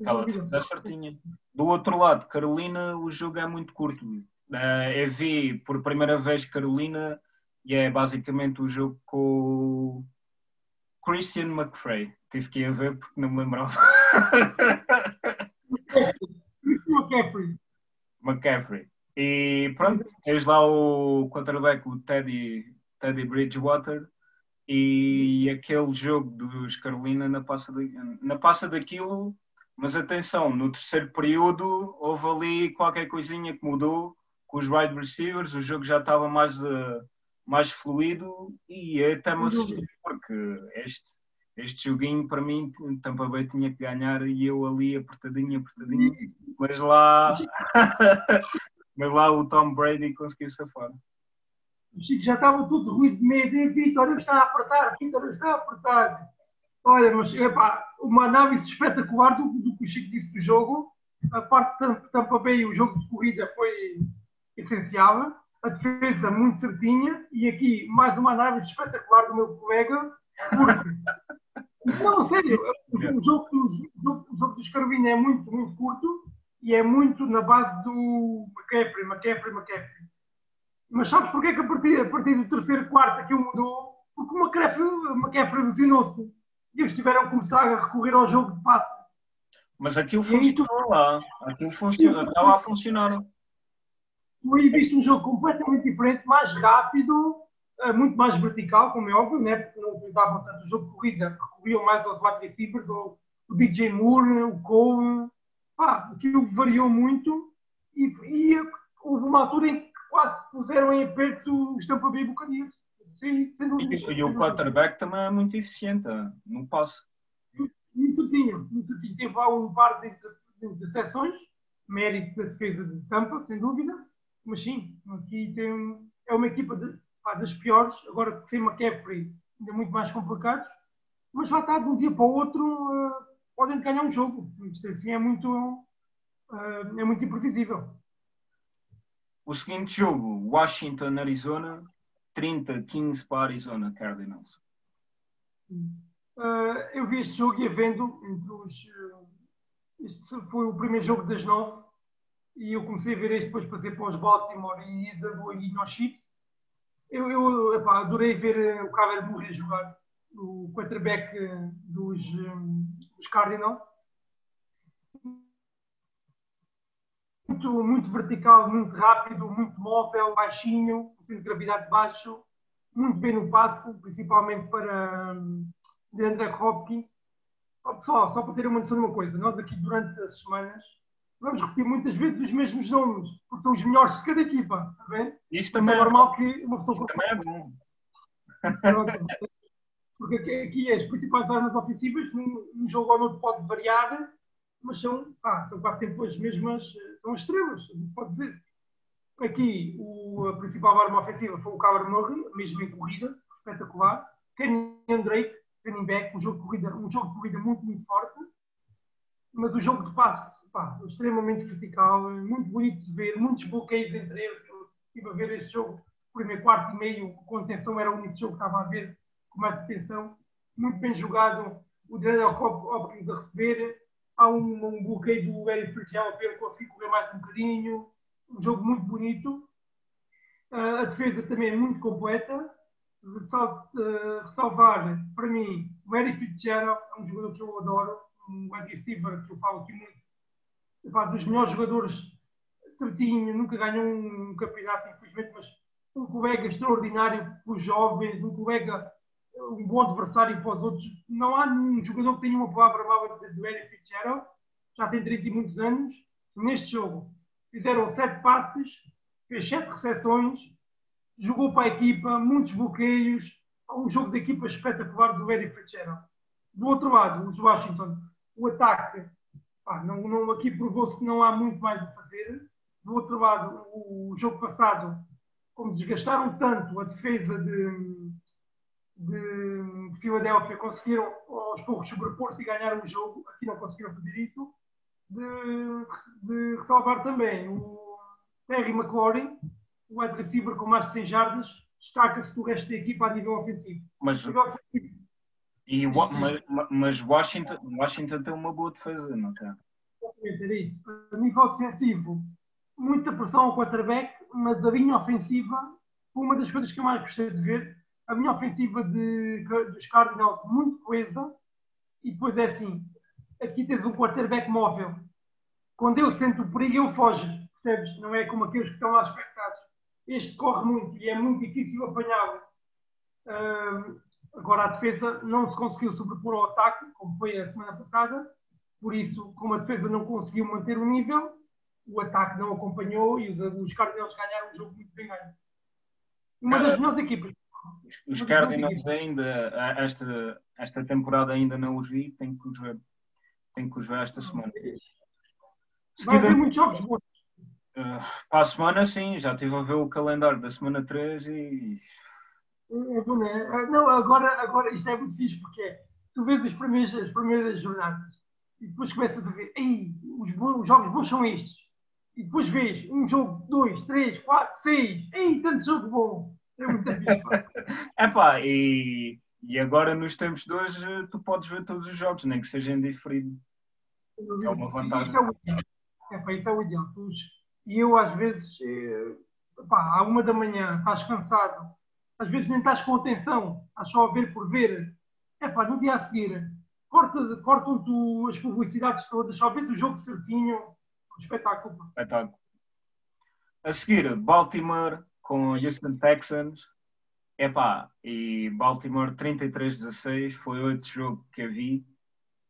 Aquela defesa é certinha. Do outro lado, Carolina, o jogo é muito curto. Eu vi por primeira vez Carolina e é basicamente o jogo com Christian McFrey. Tive que ir a ver porque não me lembrava. McCaffrey. McCaffrey. E pronto, tens lá o quarterback, o Teddy, Teddy Bridgewater, e aquele jogo dos Carolina na passa, de, na passa daquilo, mas atenção, no terceiro período houve ali qualquer coisinha que mudou com os wide receivers, o jogo já estava mais de, mais fluido e até me assustei porque este, este joguinho para mim Tampa Bay tinha que ganhar e eu ali apertadinho, apertadinho, mas lá mas lá o Tom Brady conseguiu safar. O Chico já estava tudo ruído de medo, e Vitor está a apertar, Vitor está a apertar. Olha, mas epá, uma análise espetacular do, do que o Chico disse do jogo. A parte de Tampa Bay, o jogo de corrida foi essencial a defesa muito certinha e aqui mais uma análise espetacular do meu colega, porque, não, sério, o jogo, o jogo, o jogo dos Carolina é muito, muito curto e é muito na base do McCaffrey, McCaffrey, McCaffrey. Mas sabes porquê que a partir, a partir do terceiro quarto aquilo mudou? Porque o McCaffrey, McCaffrey lesionou-se e eles tiveram que começar a recorrer ao jogo de passe. Mas aquilo funcionou lá, aquilo funcionou, estava a funcionar tu aí viste um jogo completamente diferente, mais rápido, uh, muito mais vertical, como é óbvio, né? porque não utilizavam tanto o jogo de corrida, recorriam mais aos wide receivers, ou o DJ Moore, o Cole. Pá, aquilo variou muito e, e houve uma altura em que quase puseram em aperto os Tampa Bay Buccaneers. Sim, sem dúvida. E, e o quarterback também é muito eficiente, não passa. Isso tinha, isso tinha. Teve lá um par de, sessões, mérito da defesa de Tampa, sem dúvida, mas sim, aqui tem, é uma equipa de, pá, das piores, agora sem McCaffrey ainda muito mais complicados, mas lá está, de um dia para o outro uh, podem ganhar um jogo. Isto assim é muito, uh, é muito imprevisível. O seguinte jogo, Washington-Arizona, 30-15 para Arizona Cardinals. Uh, eu vi este jogo e a vendo. Uh, este foi o primeiro jogo das nove e eu comecei a ver este depois para ir para os Baltimore e da Boeing aos Chips. Eu, eu epá, adorei ver o Kyler Murray jogar, o quarterback dos, dos Cardinals. Muito, muito vertical, muito rápido, muito móvel, baixinho, centro de gravidade baixo, muito bem no passe, principalmente para um, de André Hopkins. Oh, pessoal, só para ter uma noção de uma coisa, nós aqui durante as semanas vamos repetir muitas vezes os mesmos nomes, porque são os melhores de cada equipa, está bem? Isso também é, é normal que uma pessoa... também é bom. porque aqui, aqui as principais armas ofensivas, num, jogo ou outro pode variar, mas são, ah, são quase sempre as mesmas, são estrelas, pode dizer. Aqui o, a principal arma ofensiva foi o Kyler Murray, mesmo em corrida, espetacular. Kenyon Drake, running back, um jogo de corrida, um jogo de corrida muito, muito forte. Mas o jogo de passe, pá, extremamente vertical, muito bonito de se ver, muitos bloqueios entre eles. Estive a ver este jogo, primeiro quarto e meio, com atenção, era o único jogo que estava a ver com mais atenção. Muito bem jogado, o Daniel Hopkins a receber, há um, um bloqueio do Eric Fitzgerald para ele conseguir correr mais um bocadinho. Um jogo muito bonito. Uh, a defesa também é muito completa. Uh, ressalvar, para mim, o Eric Fitzgerald é um jogador que eu adoro, um wide receiver que eu falo aqui muito, é dos melhores jogadores certinho, nunca ganhou um campeonato, infelizmente, mas um colega extraordinário para os jovens, um colega um bom adversário para os outros. Não há nenhum jogador que tenha uma palavra mal a dizer do Eric Fitzgerald, já tem 30 e muitos anos. Neste jogo fizeram sete passes, fez sete recepções, jogou para a equipa, muitos bloqueios, um jogo de equipa espetacular do Eric Fitzgerald. Do outro lado, os Washington, o ataque, pá, não, não, aqui provou-se que não há muito mais a fazer. Do outro lado, o jogo passado, como desgastaram tanto a defesa de, de Filadélfia conseguiram aos poucos sobrepor-se e ganhar o jogo, aqui não conseguiram fazer isso, de, de ressalvar também o Terry McLaurin, o wide receiver com mais de 100 jardas, destaca-se do resto da equipa a nível ofensivo. Mas, e, mas, mas Washington, Washington tem uma boa defesa, não tem? Exatamente, era isso. A nível defensivo, muita pressão ao quarterback, mas a linha ofensiva uma das coisas que eu mais gostei de ver a minha ofensiva de, dos Cardinals muito coesa e depois é assim, aqui tens um quarterback móvel. Quando eu sento o perigo, eu foge, percebes? Não é como aqueles que estão lá expectados. Este corre muito e é muito difícil apanhá-lo. Uh, agora, a defesa não se conseguiu sobrepor ao ataque, como foi a semana passada. Por isso, como a defesa não conseguiu manter o nível, o ataque não acompanhou e os, os Cardinals ganharam um jogo muito bem ganho. Uma das melhores equipas os Cardinals ainda, esta, esta temporada ainda não os vi, tenho que os ver, tenho que os ver esta semana. Vai haver muitos jogos bons. Uh, para a semana, sim, já estive a ver o calendário da semana 3 e. É bom, né? Ah, não, agora, agora isto é muito fixe porque é, tu vês as primeiras, as primeiras jornadas e depois começas a ver, ei, os, bons, os jogos bons são estes. E depois vês um jogo, dois, três, quatro, seis, ei, tanto jogo bom. É É pá, e, e agora nos tempos de hoje tu podes ver todos os jogos, nem que sejam diferidos. É uma vantagem. Isso é o ideal. É, pá, isso é o ideal. E eu às vezes, eh, pá, à uma da manhã estás cansado, às vezes nem estás com atenção, estás só a ver por ver. É pá, no dia a seguir, cortam-te cortam as publicidades todas, só vês o jogo certinho. Espetáculo. Espetáculo. A seguir, Baltimore com Houston Texans Epá, e Baltimore 33-16 foi outro jogo que eu vi,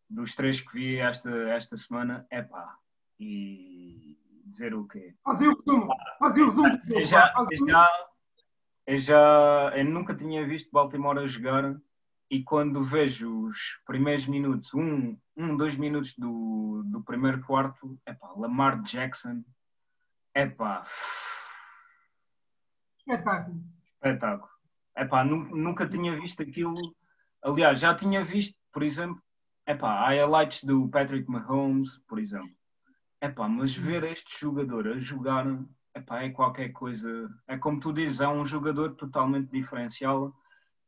dos três que vi esta, esta semana. Epá, e dizer o quê? Fazia o resumo, fazia o resumo. Eu já, eu já, eu já eu nunca tinha visto Baltimore a jogar e quando vejo os primeiros minutos, um, um dois minutos do, do primeiro quarto, epá, Lamar Jackson, epá. Espetáculo. Espetáculo. Epá, nunca tinha visto aquilo. Aliás, já tinha visto, por exemplo, epá, highlights do Patrick Mahomes, por exemplo. Epá, mas ver este jogador a jogar epá, é qualquer coisa. É como tu dizes, é um jogador totalmente diferencial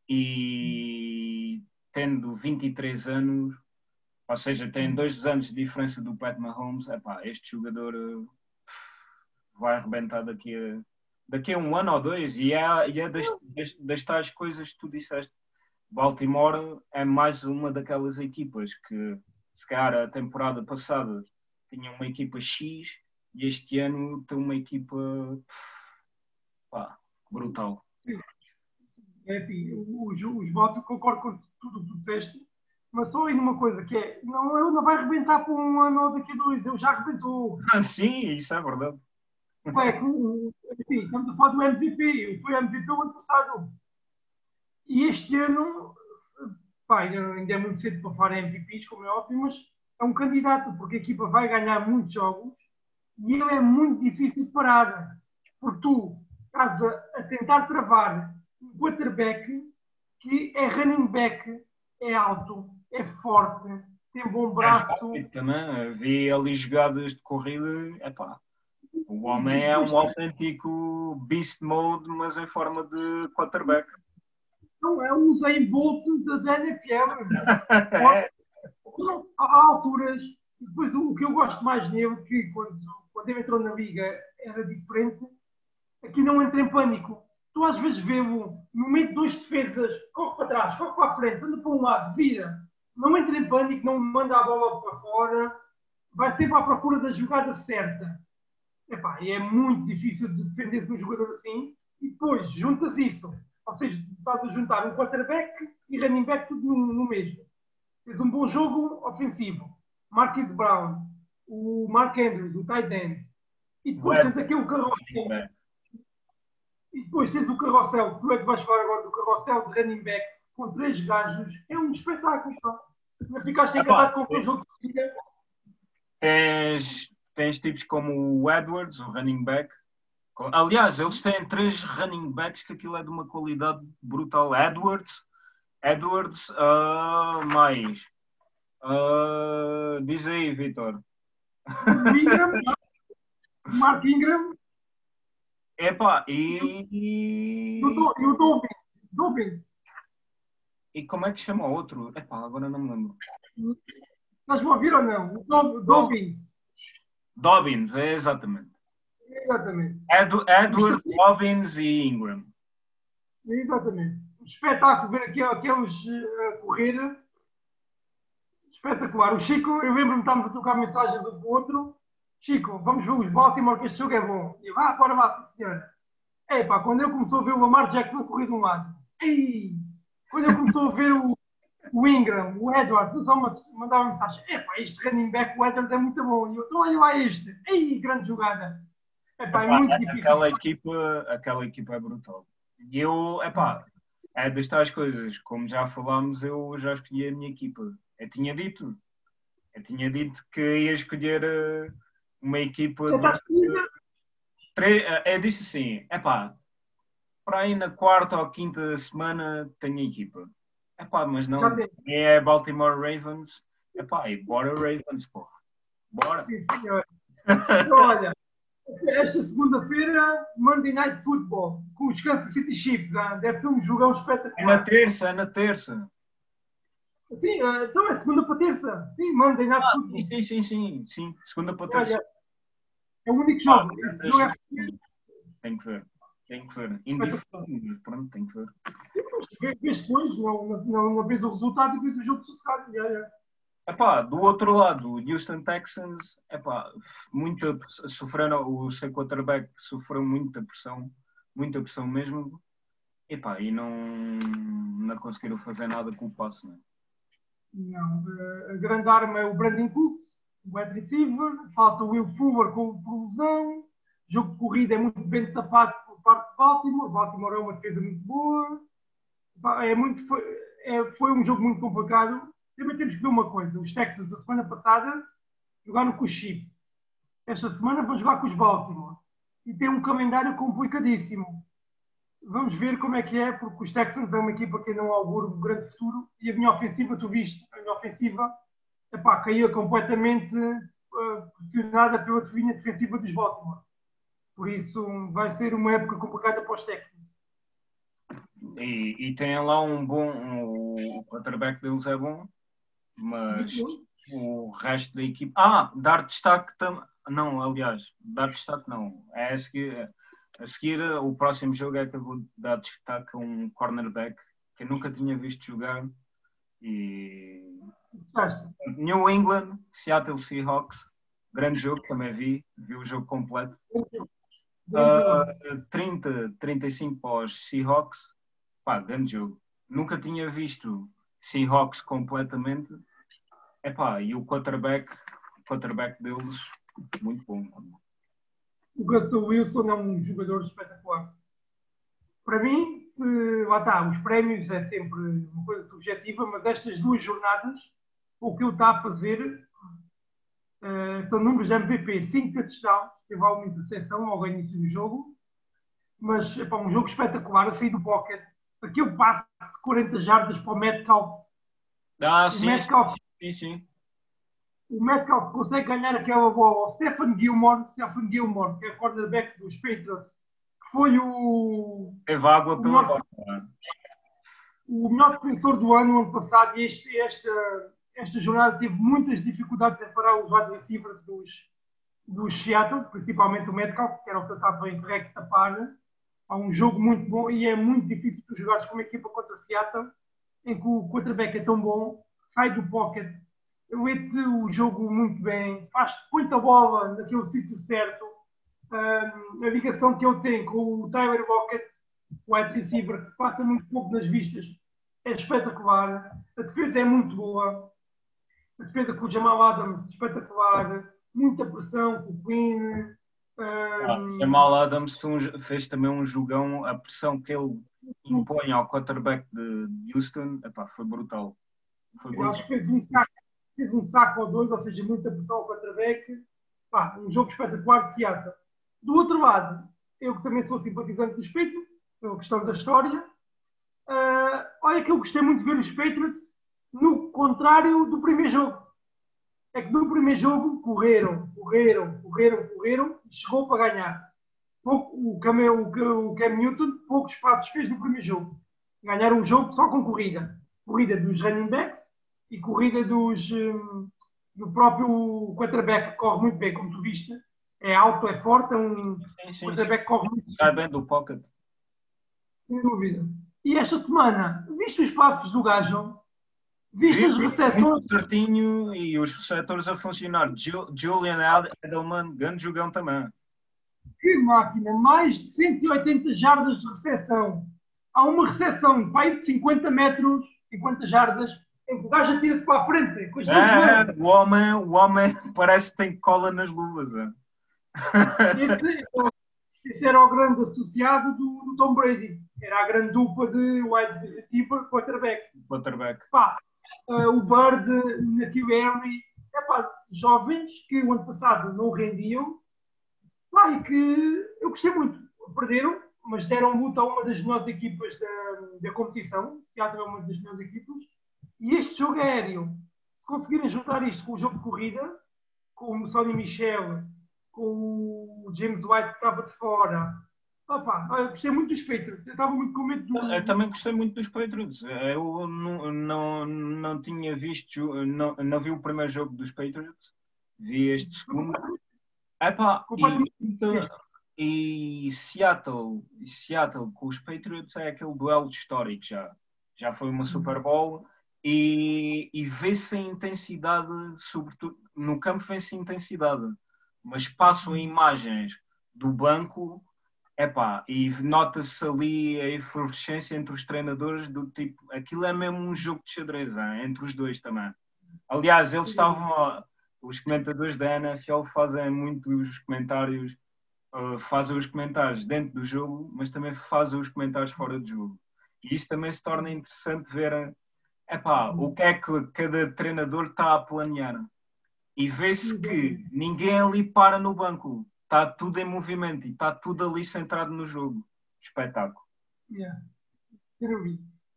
e tendo 23 anos, ou seja, tem dois anos de diferença do Pat Mahomes, epá, este jogador uh, vai arrebentar daqui a daqui a um ano ou dois, e é, e é das, das, das tais coisas que tu disseste. Baltimore é mais uma daquelas equipas que, se calhar, a temporada passada tinha uma equipa X e este ano tem uma equipa pá, brutal. É assim, os, os votos, concordo com tudo o que tu disseste, mas só aí numa coisa que é, não, ele não vai arrebentar por um ano ou daqui a dois, ele já arrebentou. Sim, isso é verdade. É, assim, estamos a falar do MVP, foi MVP o ano passado. E este ano, pá, ainda é muito cedo para falar MVPs, como é óbvio, mas é um candidato, porque a equipa vai ganhar muitos jogos e ele é muito difícil de parar. Porque tu estás a, a tentar travar um quarterback que é running back, é alto, é forte, tem bom braço. É também, vi ali jogadas de corrida, é pá o homem é um autêntico beast mode, mas em forma de quarterback. Não, é um Zayn Bolt da NFL. é. Há alturas, depois o que eu gosto mais nele, que quando, quando ele entrou na liga era diferente, aqui não entra em pânico. Tu às vezes vê-o no meio de dois defesas, corre para trás, corre para a frente, anda para um lado, vira. Não entra em pânico, não manda a bola para fora, vai sempre à procura da jogada certa. Epá, é muito difícil de defender-se de um jogador assim e depois juntas isso. Ou seja, estás a juntar um quarterback e running back tudo no, no mesmo. Tens um bom jogo ofensivo. Marquis Brown, o Mark Andrews, o tight end. E depois tens aquele carrossel. E depois tens o carrossel, tu é que vais falar agora do carrossel de running backs com três gajos. É um espetáculo, pá. Mas ficaste encantado com o jogo de Tens tens tipos como o Edwards, o running back. Aliás, eles têm três running backs que aquilo é de uma qualidade brutal. Edwards, Edwards, uh, mais. Uh, diz aí, Vitor. Ingram, Mark Ingram. Epá, e. E o. Dobbins. E como é que chama o outro? Epá, agora não me lembro. Estás-me a ouvir ou não? O. Dobbins, é exatamente. Exatamente. Ed, Edward, Dobbins e Ingram. Exatamente. Espetáculo ver aqui aqueles a correr. Espetacular. O Chico, eu lembro-me estávamos a trocar mensagens um com o outro. Chico, vamos ver os Baltimore, que este jogo é bom. E eu, ah, bora lá, senhora. É pá, quando eu começou a ver o Lamar Jackson correr de um lado. Ei! Quando eu começou a ver o, o Ingram, o Edwards, eu só mandava mensagem: epá, este running back, o Edwards é muito bom. E eu, então olha lá este. Ei, grande jogada. Epá, é muito difícil. Aquela equipa, aquela equipa é brutal. E eu, epá, é destas coisas, como já falámos, eu já escolhi a minha equipa. Eu tinha dito, eu tinha dito que ia escolher eh, uma equipa de, três, eh, eu disse assim, epá, para aí na quarta ou quinta semana tenho a equipa. Epá, mas não é Baltimore Ravens. Epá, e bora Ravens, porra. Bora. Sim, senhor. Então, olha, esta segunda-feira, Monday Night Football, com os Kansas City Chiefs. Ah, deve ser um jogão espetacular. É na terça, é na terça. Sim, ah, então é segunda para terça. Sim, Monday Night ah, Football. Sim, sim, sim, sim. Segunda para terça. Olha, é o único jogo. Ah, Esse jogo é... Tem que ver. Tem que ver. Indiferente, pronto, tem que ver. Vês depois, não vês o resultado e vês o jogo sossegado. Epá, do outro lado, o Houston Texans, epá, muita, sofreram, o seu quarterback sofreu muita pressão, muita pressão mesmo. Epá, e não, não conseguiram fazer nada com o passo, não é? Não, a grande arma é o Brandon Cooks, o wide receiver, falta o Will Fuller com, com lesão, jogo de corrida é muito bem tapado parte de Baltimore, Baltimore é uma defesa muito boa, é muito, foi, é, foi um jogo muito complicado. Também temos que ver uma coisa, os Texans a semana passada jogaram com os Chiefs, esta semana vão jogar com os Baltimore. E tem um calendário complicadíssimo. Vamos ver como é que é, porque os Texans é uma equipa que não augura um grande futuro. E a minha ofensiva, tu viste, a minha ofensiva epá, caía completamente uh, pressionada pela linha defensiva dos Baltimore. Por isso vai ser uma época complicada para os Texans. E, e tem lá um bom. Um, o quarterback deles é bom, mas o resto da equipa. Ah, dar destaque também. Não, aliás, dar destaque não. É a seguir a seguir, o próximo jogo é que eu vou dar destaque a um cornerback que eu nunca tinha visto jogar. E... New England, Seattle Seahawks, grande jogo, também vi, vi o jogo completo. Uh, 30, 35 para os Seahawks, pá, grande jogo. Nunca tinha visto Seahawks completamente. Epá, e o quarterback, o quarterback deles, muito bom o Russell Wilson é um jogador espetacular. Para mim, se, lá está, os prémios é sempre uma coisa subjetiva, mas estas duas jornadas, o que ele está a fazer uh, são números de MVP, 5 touchdowns, teve alguma interseção ao início do jogo, mas é um jogo espetacular, a sair do pocket, aquele passe de 40 jardas para o Metcalf. Ah, sim, Metcalf, sim, sim o Metcalf consegue ganhar aquela bola ao Stephen Gilmore, Stephen Gilmore, que é cornerback dos Patriots, que foi o. Teve água pela melhor, O melhor defensor do ano, ano passado, e este, esta, esta jornada teve muitas dificuldades em parar os wide receivers dos, dos Seattle, principalmente o Metcalf, que era o que eu estava em correto tapar. Há um jogo muito bom e é muito difícil tu jogares com uma equipa contra Seattle, em que o quarterback é tão bom, sai do pocket lê-te o jogo muito bem, faz põe a bola naquele sítio certo. Um, a ligação que ele tem com o Tyler Rocket, o wide receiver, que passa muito pouco nas vistas, é espetacular. A defesa é muito boa. A defesa com o Jamal Adams, espetacular. Muita pressão com o Queen. Um... Jamal Adams fez também um jogão. A pressão que ele impõe ao quarterback de Houston epá, foi brutal. Foi brutal. acho que fez um saco fez um saco ou dois, ou seja, muita pressão ao quarterback. Pá, um jogo espetacular de Seattle. Do outro lado, eu que também sou simpatizante dos Patriots, é uma questão da história. Uh, olha que eu gostei muito de ver os Patriots no contrário do primeiro jogo. É que no primeiro jogo correram, correram, correram, correram e chegou para ganhar. Pouco, o, Cam, o, o Cam Newton poucos passos fez no primeiro jogo. Ganharam um jogo só com corrida. Corrida dos running backs e corrida dos, hum, do próprio quarterback, que corre muito bem, como tu viste. É alto, é forte, é um sim, sim, quarterback que corre muito Sai bem do pocket. Sem dúvida. E esta semana, viste os passos do gajo? Viste as recepções? certinho e os receptores a funcionar. Julian Edelman, grande jogão também. Que máquina! Mais de 180 jardas de recepção. Há uma recepção, pai de 50 metros, 50 jardas, o gajo atira-se para a frente. Com as é, o, homem, o homem parece que tem cola nas luvas. É. Esse, esse, era o grande associado do, do, Tom Brady. Era a grande dupla de wide receiver quarterback. Quarterback. Pá, uh, o Bird, Natil Henry, é pá, jovens que o ano passado não rendiam. Pá, e que eu gostei muito. Perderam, mas deram luta a uma das melhores equipas da, da competição. Seattle é uma das melhores equipas e este jogo aéreo, se conseguirem juntar isto com o jogo de corrida, com o Sonny Michel, com o James White que estava de fora, Opa, gostei muito dos Patriots. Eu estava muito com medo do. Eu também gostei muito dos Patriots. Eu não, não, não tinha visto, não, não vi o primeiro jogo dos Patriots, vi este segundo. Epá, e, e Seattle, Seattle com os Patriots é aquele duelo histórico já. Já foi uma Super Bowl e, e vê-se a intensidade, sobretudo no campo vê-se intensidade, mas passam imagens do banco Epá, e nota-se ali a efervescência entre os treinadores do tipo, aquilo é mesmo um jogo de xadrez, hein? entre os dois também. Aliás, eles estavam, os comentadores da NFL fazem muitos comentários, uh, fazem os comentários dentro do jogo, mas também fazem os comentários fora do jogo. E isso também se torna interessante ver epá, o que é que cada treinador está a planear. E vê-se que ninguém ali para no banco está tudo em movimento e está tudo ali centrado no jogo. Espetáculo. Yeah.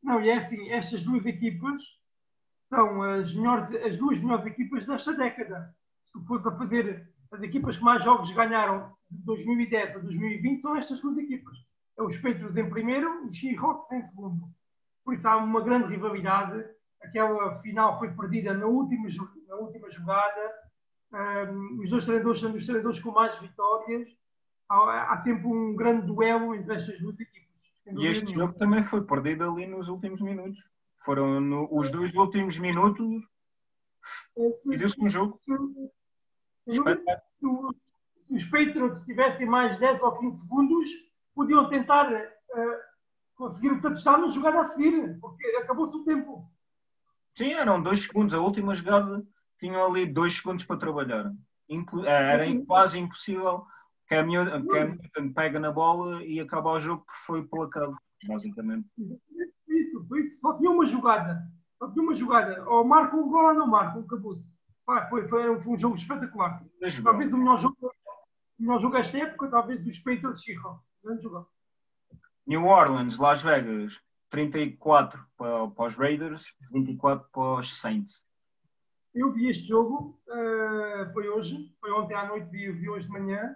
Não, e é assim, estas duas equipas são as, melhores, as duas melhores equipas desta década. Se fosse a fazer as equipas que mais jogos ganharam de 2010 a 2020, são estas duas equipas. É os Patriots em primeiro e os Seahawks em segundo. Por isso há uma grande rivalidade. Aquela final foi perdida na última, na última jogada um, os dois treinadores são os treinadores com mais vitórias. Há, há, sempre um grande duelo entre estas duas equipas. E este jogo também foi perdido ali nos últimos minutos. Foram no, os dois últimos minutos. Perdeu-se um jogo. Se, se, os Patriots tivessem mais 10 ou 15 segundos, podiam tentar uh, conseguir o touchdown na jogada a seguir, porque acabou-se o tempo. Sim, eram dois segundos. A última jogada tinham ali dois segundos para trabalhar. Eh, era quase impossível. Cam Newton pega na bola e acaba o jogo porque foi placado, basicamente. Isso, isso. Só tinha uma jogada. Só tinha uma jogada. Ou marca o gol ou não marca, acabou-se. Foi, foi, foi um jogo espetacular. Talvez o melhor jogo, o melhor jogo desta época, talvez os Patriots Seahawks. Grande jogo. New Orleans, Las Vegas, 34 para, para os Raiders, 24 para os Saints. Eu vi este jogo, uh, foi hoje, foi ontem à noite, vi, vi hoje de manhã.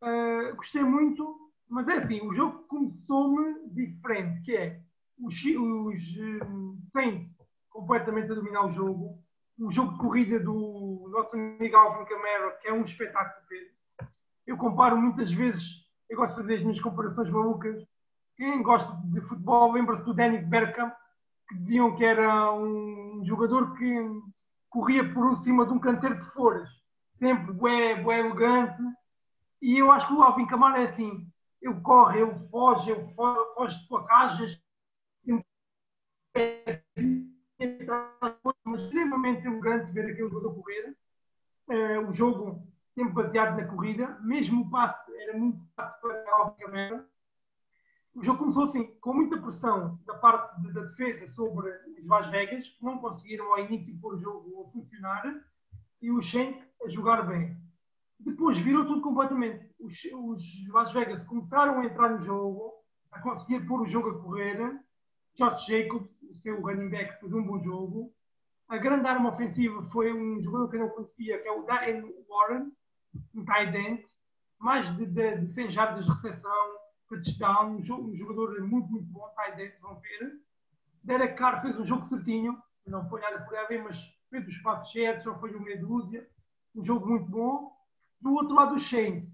Uh, gostei muito, mas é assim, o jogo começou-me diferente, que é os, os um, Saints completamente a dominar o jogo, o jogo de corrida do nosso amigo Alvin Camara, que é um espetáculo. Eu comparo muitas vezes, eu gosto de fazer as minhas comparações malucas. Quem gosta de futebol lembra-se do Dennis Bergkamp, que diziam que era um jogador que corria por cima de um canteiro de flores, sempre bué, bué elegante. E eu acho que o Alvin Camara é assim: ele corre, ele foge, ele foge de placagens, extremamente elegante ver aquele jogador correr. Uh, o jogo sempre baseado na corrida, mesmo o passe era muito fácil para o Alvin Camara o jogo começou assim, com muita pressão da parte de, da defesa sobre os Las Vegas, que não conseguiram ao início pôr o jogo a funcionar, e os Saints a jogar bem. Depois virou tudo completamente. Os, os Las Vegas começaram a entrar no jogo, a conseguir pôr o jogo a correr. Josh Jacobs, o seu running back, fez um bom jogo. A grande arma ofensiva foi um jogador que eu não conhecia, que é o Darren Warren, um tight end, mais de, de, de 100 jardas de recepção, touchdown, um, um jogador muito, muito bom, dentro, vão ver. Derek Carr fez um jogo certinho, não foi nada por aí, mas fez os passos certos, só foi uma meia dúzia. Um jogo muito bom. Do outro lado, os Saints.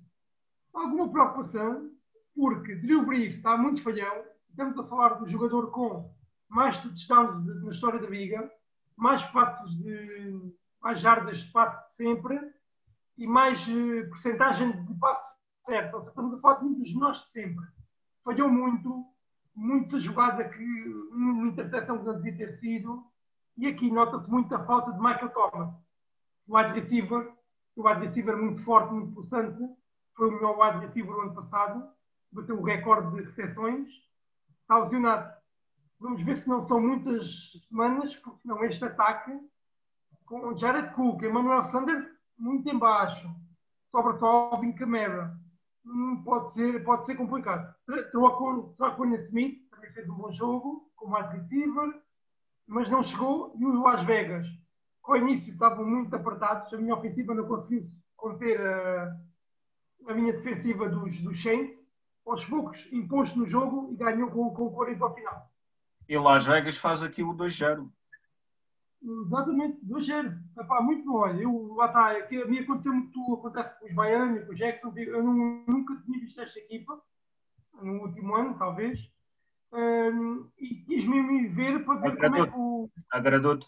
Alguma preocupação, porque Drew Brees está muito falhão. Estamos a falar do jogador com mais touchdowns de, na história da liga, mais passos de mais jardas de passe de sempre e mais uh, porcentagem de passos certo. Ou seja, estamos a falar de dos nós de sempre. Falhou muito, muita jogada que uma interseção que não devia ter sido. E aqui nota-se muito a falta de Michael Thomas, o wide receiver, o wide receiver muito forte, muito pulsante. Foi o melhor wide receiver o ano passado, bateu o recorde de recepções. Está lesionado. Vamos ver se não são muitas semanas, porque senão este ataque com Jared Cook, Emmanuel Sanders muito em baixo, sobra só Alvin Kamara. Pode ser, pode ser complicado. Trocou o Smith, também fez um bom jogo, com mais receiver, mas não chegou. E os Las Vegas, com o início estavam muito apertados, a minha ofensiva não conseguiu conter a, a minha defensiva dos, dos Saints. Aos poucos, imposto no jogo e ganhou com, com o Corinthians ao final. E Las Vegas faz aqui o 2-0. Exatamente, do género. Epá, muito bom. Olha, eu, lá está, é que a mim aconteceu muito, acontece com os Baianos, com os Jackson. Eu não, nunca tinha visto esta equipa, no último ano, talvez. Um, e quis-me ver para ver como é que o. Agradou-te?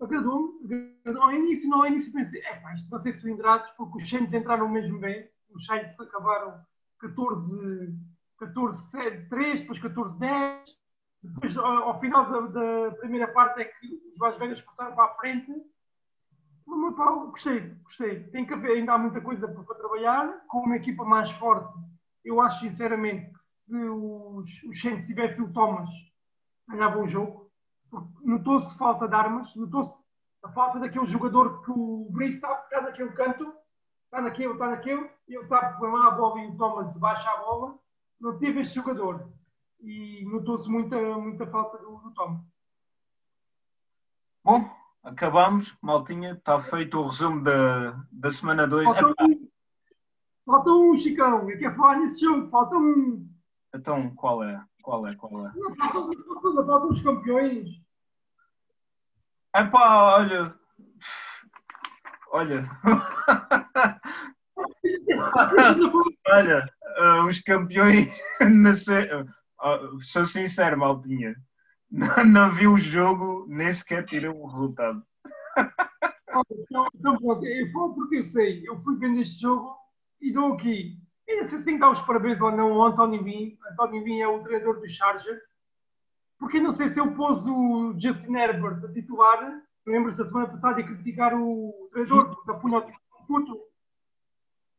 Agradou-me. Ao início, não, ao início pensei, é pá, isto vão ser cilindrados, porque os Saints entraram mesmo bem. Os Saints acabaram, 14, 14 3, depois 14 10. Depois, ao final da, da primeira parte, é que os Las Vegas passaram para a frente. Mas, pá, gostei, gostei. Tem que haver, ainda há muita coisa para trabalhar. Com uma equipa mais forte, eu acho sinceramente que se os, os Saints tivessem o Thomas, ganhavam o jogo. Notou-se falta de armas, notou-se a falta daquele jogador que o Brice está naquele canto, está naquele, está naquele, e ele sabe que vai lá a bola e o Thomas baixa a bola. Não teve este jogador e notou-se muita, muita falta do, do Thomas. Bom, acabamos, maltinha, está feito o resumo da, da semana 2. Falta, um, falta um, Chicão, é que é falar nesse jogo, falta um. Então, qual é? Qual é? Qual é? Não, faltam, faltam, faltam os campeões. É pá, olha. Olha. olha, uh, os campeões nasceram sou sincero, Maltinha. Não, não vi o jogo, nem sequer tirei o resultado. Então, então eu falo porque eu sei, eu fui vendo este jogo e dou aqui. E não sei se dar os parabéns ou não ao António Vim. António Vim é o treinador dos Chargers. Porque não sei se ele pôs o Justin Herbert a titular. Lembras da semana passada de criticar o treinador da punha ao puto?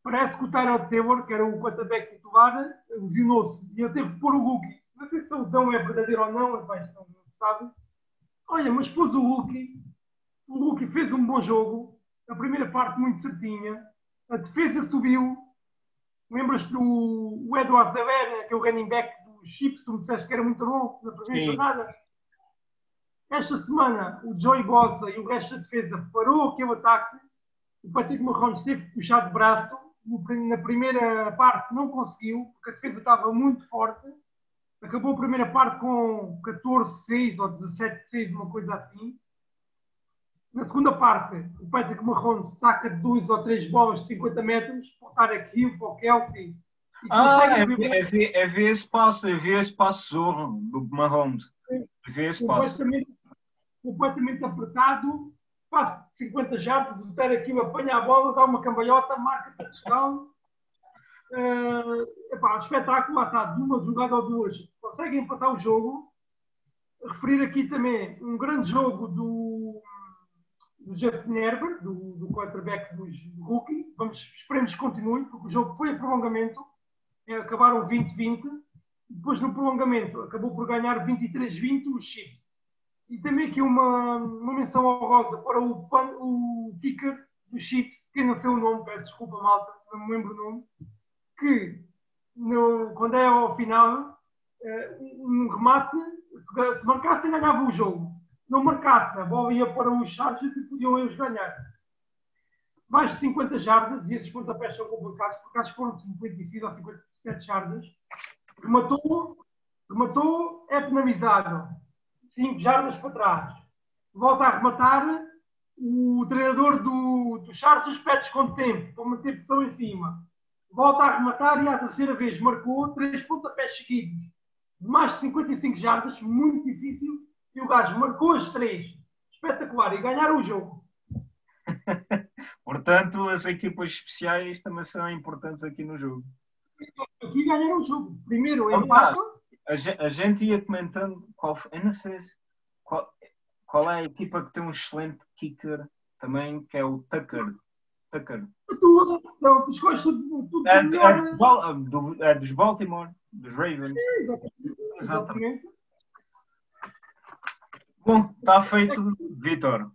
Parece que o Tyrod Taylor, que era o quarterback titular, lesionou-se e ele teve que pôr o Hulk. Não sei se a lesão é verdadeira ou não, mas não, não se sabe. Olha, mas pôs o Hulk. O Hulk fez um bom jogo. A primeira parte muito certinha. A defesa subiu. Lembras-te do Eduardo Zavera, que é o running back dos Chips, tu me disseste que era muito bom na primeira Sim. jornada. Esta semana, o Joey Bosa e o resto da defesa parou aquele ataque. O Patrick Mahomes teve que puxar de braço na primeira parte não conseguiu, porque a defesa estava muito forte. Acabou a primeira parte com 14-6 ou 17-6, uma coisa assim. Na segunda parte, o Patrick Mahomes saca dois ou três bolas de 50 metros, para estar aqui para o Kelsey. Ah, é, é, é ver esse passo, é ver esse passo zorro do Mahomes. É ver esse passo. Completamente, completamente apertado, de 50 jardas, o Teraquil apanha a bola, dá uma cambalhota, marca touchdown. Uh, epá, espetáculo lá está, de uma jogada ou duas, conseguem empatar o jogo. Referir aqui também um grande jogo do, do Justin Herbert, do, do quarterback dos rookie. Vamos, esperemos que continue, porque o jogo foi em prolongamento, é, acabaram 20-20. Depois, no prolongamento, acabou por ganhar 23-20 os Chiefs. E também aqui uma, uma menção honrosa para o, o kicker dos Chiefs, que não sei o nome, peço desculpa, malta, não me lembro o nome, que no, quando é ao final, uh, um remate, se, se marcasse, ganhava o jogo. Não marcasse, a bola ia para os Chargers e podiam eles ganhar. Mais de 50 jardas, e esses pontapés são complicados, porque acho que foram 56 ou 57 jardas. Rematou, rematou, é penalizado 5 jardas para trás. Volta a arrematar, o treinador do, do Chargers pede desconto tempo para manter pressão em cima. Volta a arrematar e à terceira vez marcou três pontapés seguidos. De mais de 55 jardas, muito difícil. E o gajo marcou as três. Espetacular. E ganharam o jogo. Portanto, as equipas especiais também são importantes aqui no jogo. Aqui ganharam o jogo. Primeiro, empate a, gente ia comentando qual eu não sei qual, qual é a equipa que tem um excelente kicker também, que é o Tucker. Tucker. Tu, não, tu escolhes tudo, é, é, do, é, dos Baltimore, dos Ravens. É, exatamente. exatamente. Bom, está feito, Vitor.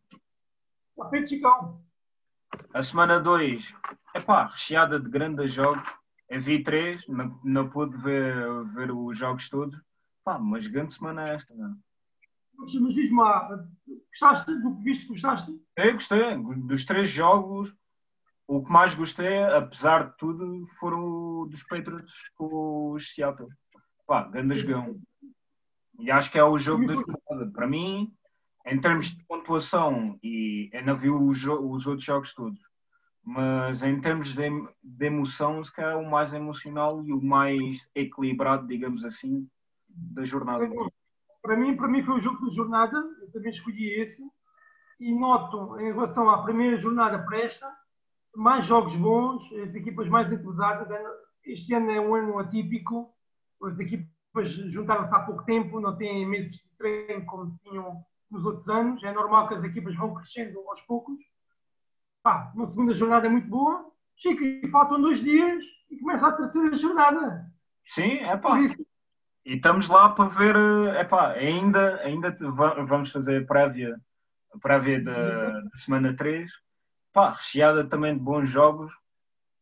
Está feito, Chicão. A semana 2, é pá, recheada de grandes jogos vi três, não, não pude ver, ver os jogos todos. Pá, mas grande semana é esta, não Mas diz-me lá, gostaste do que viste? Gostaste? Eu gostei. Dos três jogos, o que mais gostei, apesar de tudo, foram dos Patriots com os Seattle. Pá, grande jogão. E acho que é o jogo da jornada. Para mim, em termos de pontuação, e não vi os, os outros jogos todos, mas em termos de, de emoção, se calhar é o mais emocional e o mais equilibrado, digamos assim, da jornada. Para mim, para mim foi o jogo da jornada, eu também escolhi esse, e noto, em relação à primeira jornada para esta, mais jogos bons, as equipas mais entrosadas, este ano é um ano atípico, as equipas juntaram-se há pouco tempo, não têm meses de treino como tinham nos outros anos, é normal que as equipas vão crescendo aos poucos. Pá, uma segunda jornada é muito boa, Chico, e faltam dois dias e começa a terceira jornada. Sim, é pá. E estamos lá para ver, é pá, ainda, ainda vamos fazer a prévia, prévia da, da semana 3, pá, recheada também de bons jogos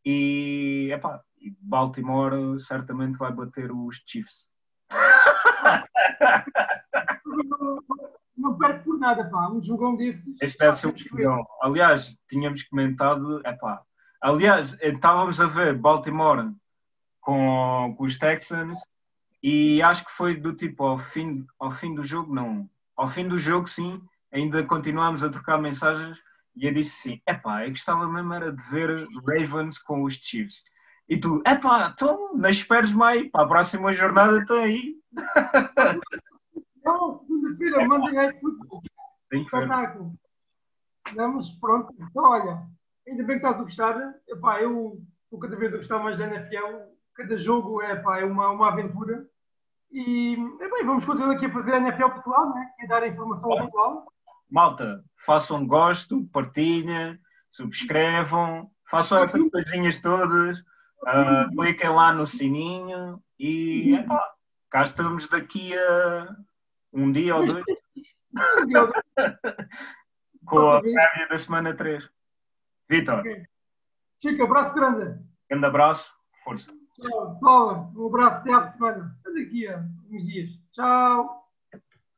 e, é pá, Baltimore certamente vai bater os Chiefs. Não, perco por nada, pá, um jogão desses. Este deve ser um jogão. Aliás, tínhamos comentado, é pá, aliás, estávamos a ver Baltimore com, com os Texans e acho que foi do tipo ao fim, ao fim do jogo, não. Ao fim do jogo, sim, ainda continuámos a trocar mensagens e eu disse assim: epá, eu gostava mesmo era de ver Ravens com os Chiefs. E tu, epá, então não esperes mais, para a próxima jornada está aí. Não, segunda-feira, mandem aí tudo. Espetáculo. Vamos, pronto. Então, olha, ainda bem que estás a gostar. Epá, eu estou cada vez a gostar mais da NFL cada jogo é, pá, é uma, uma aventura. E é bem, vamos continuar aqui a fazer a NFL Portugal, né? e dar a informação ao pessoal. Malta, façam gosto, partilhem, subscrevam, façam essas coisinhas todas, uh, cliquem lá no sininho e epá, cá estamos daqui a um dia ou dois. Com a prévia da semana 3. Vitor. Okay. Chico, abraço grande. Grande abraço, força. Tchau, pessoal. Um abraço até à semana. Até daqui a uns dias. Tchau.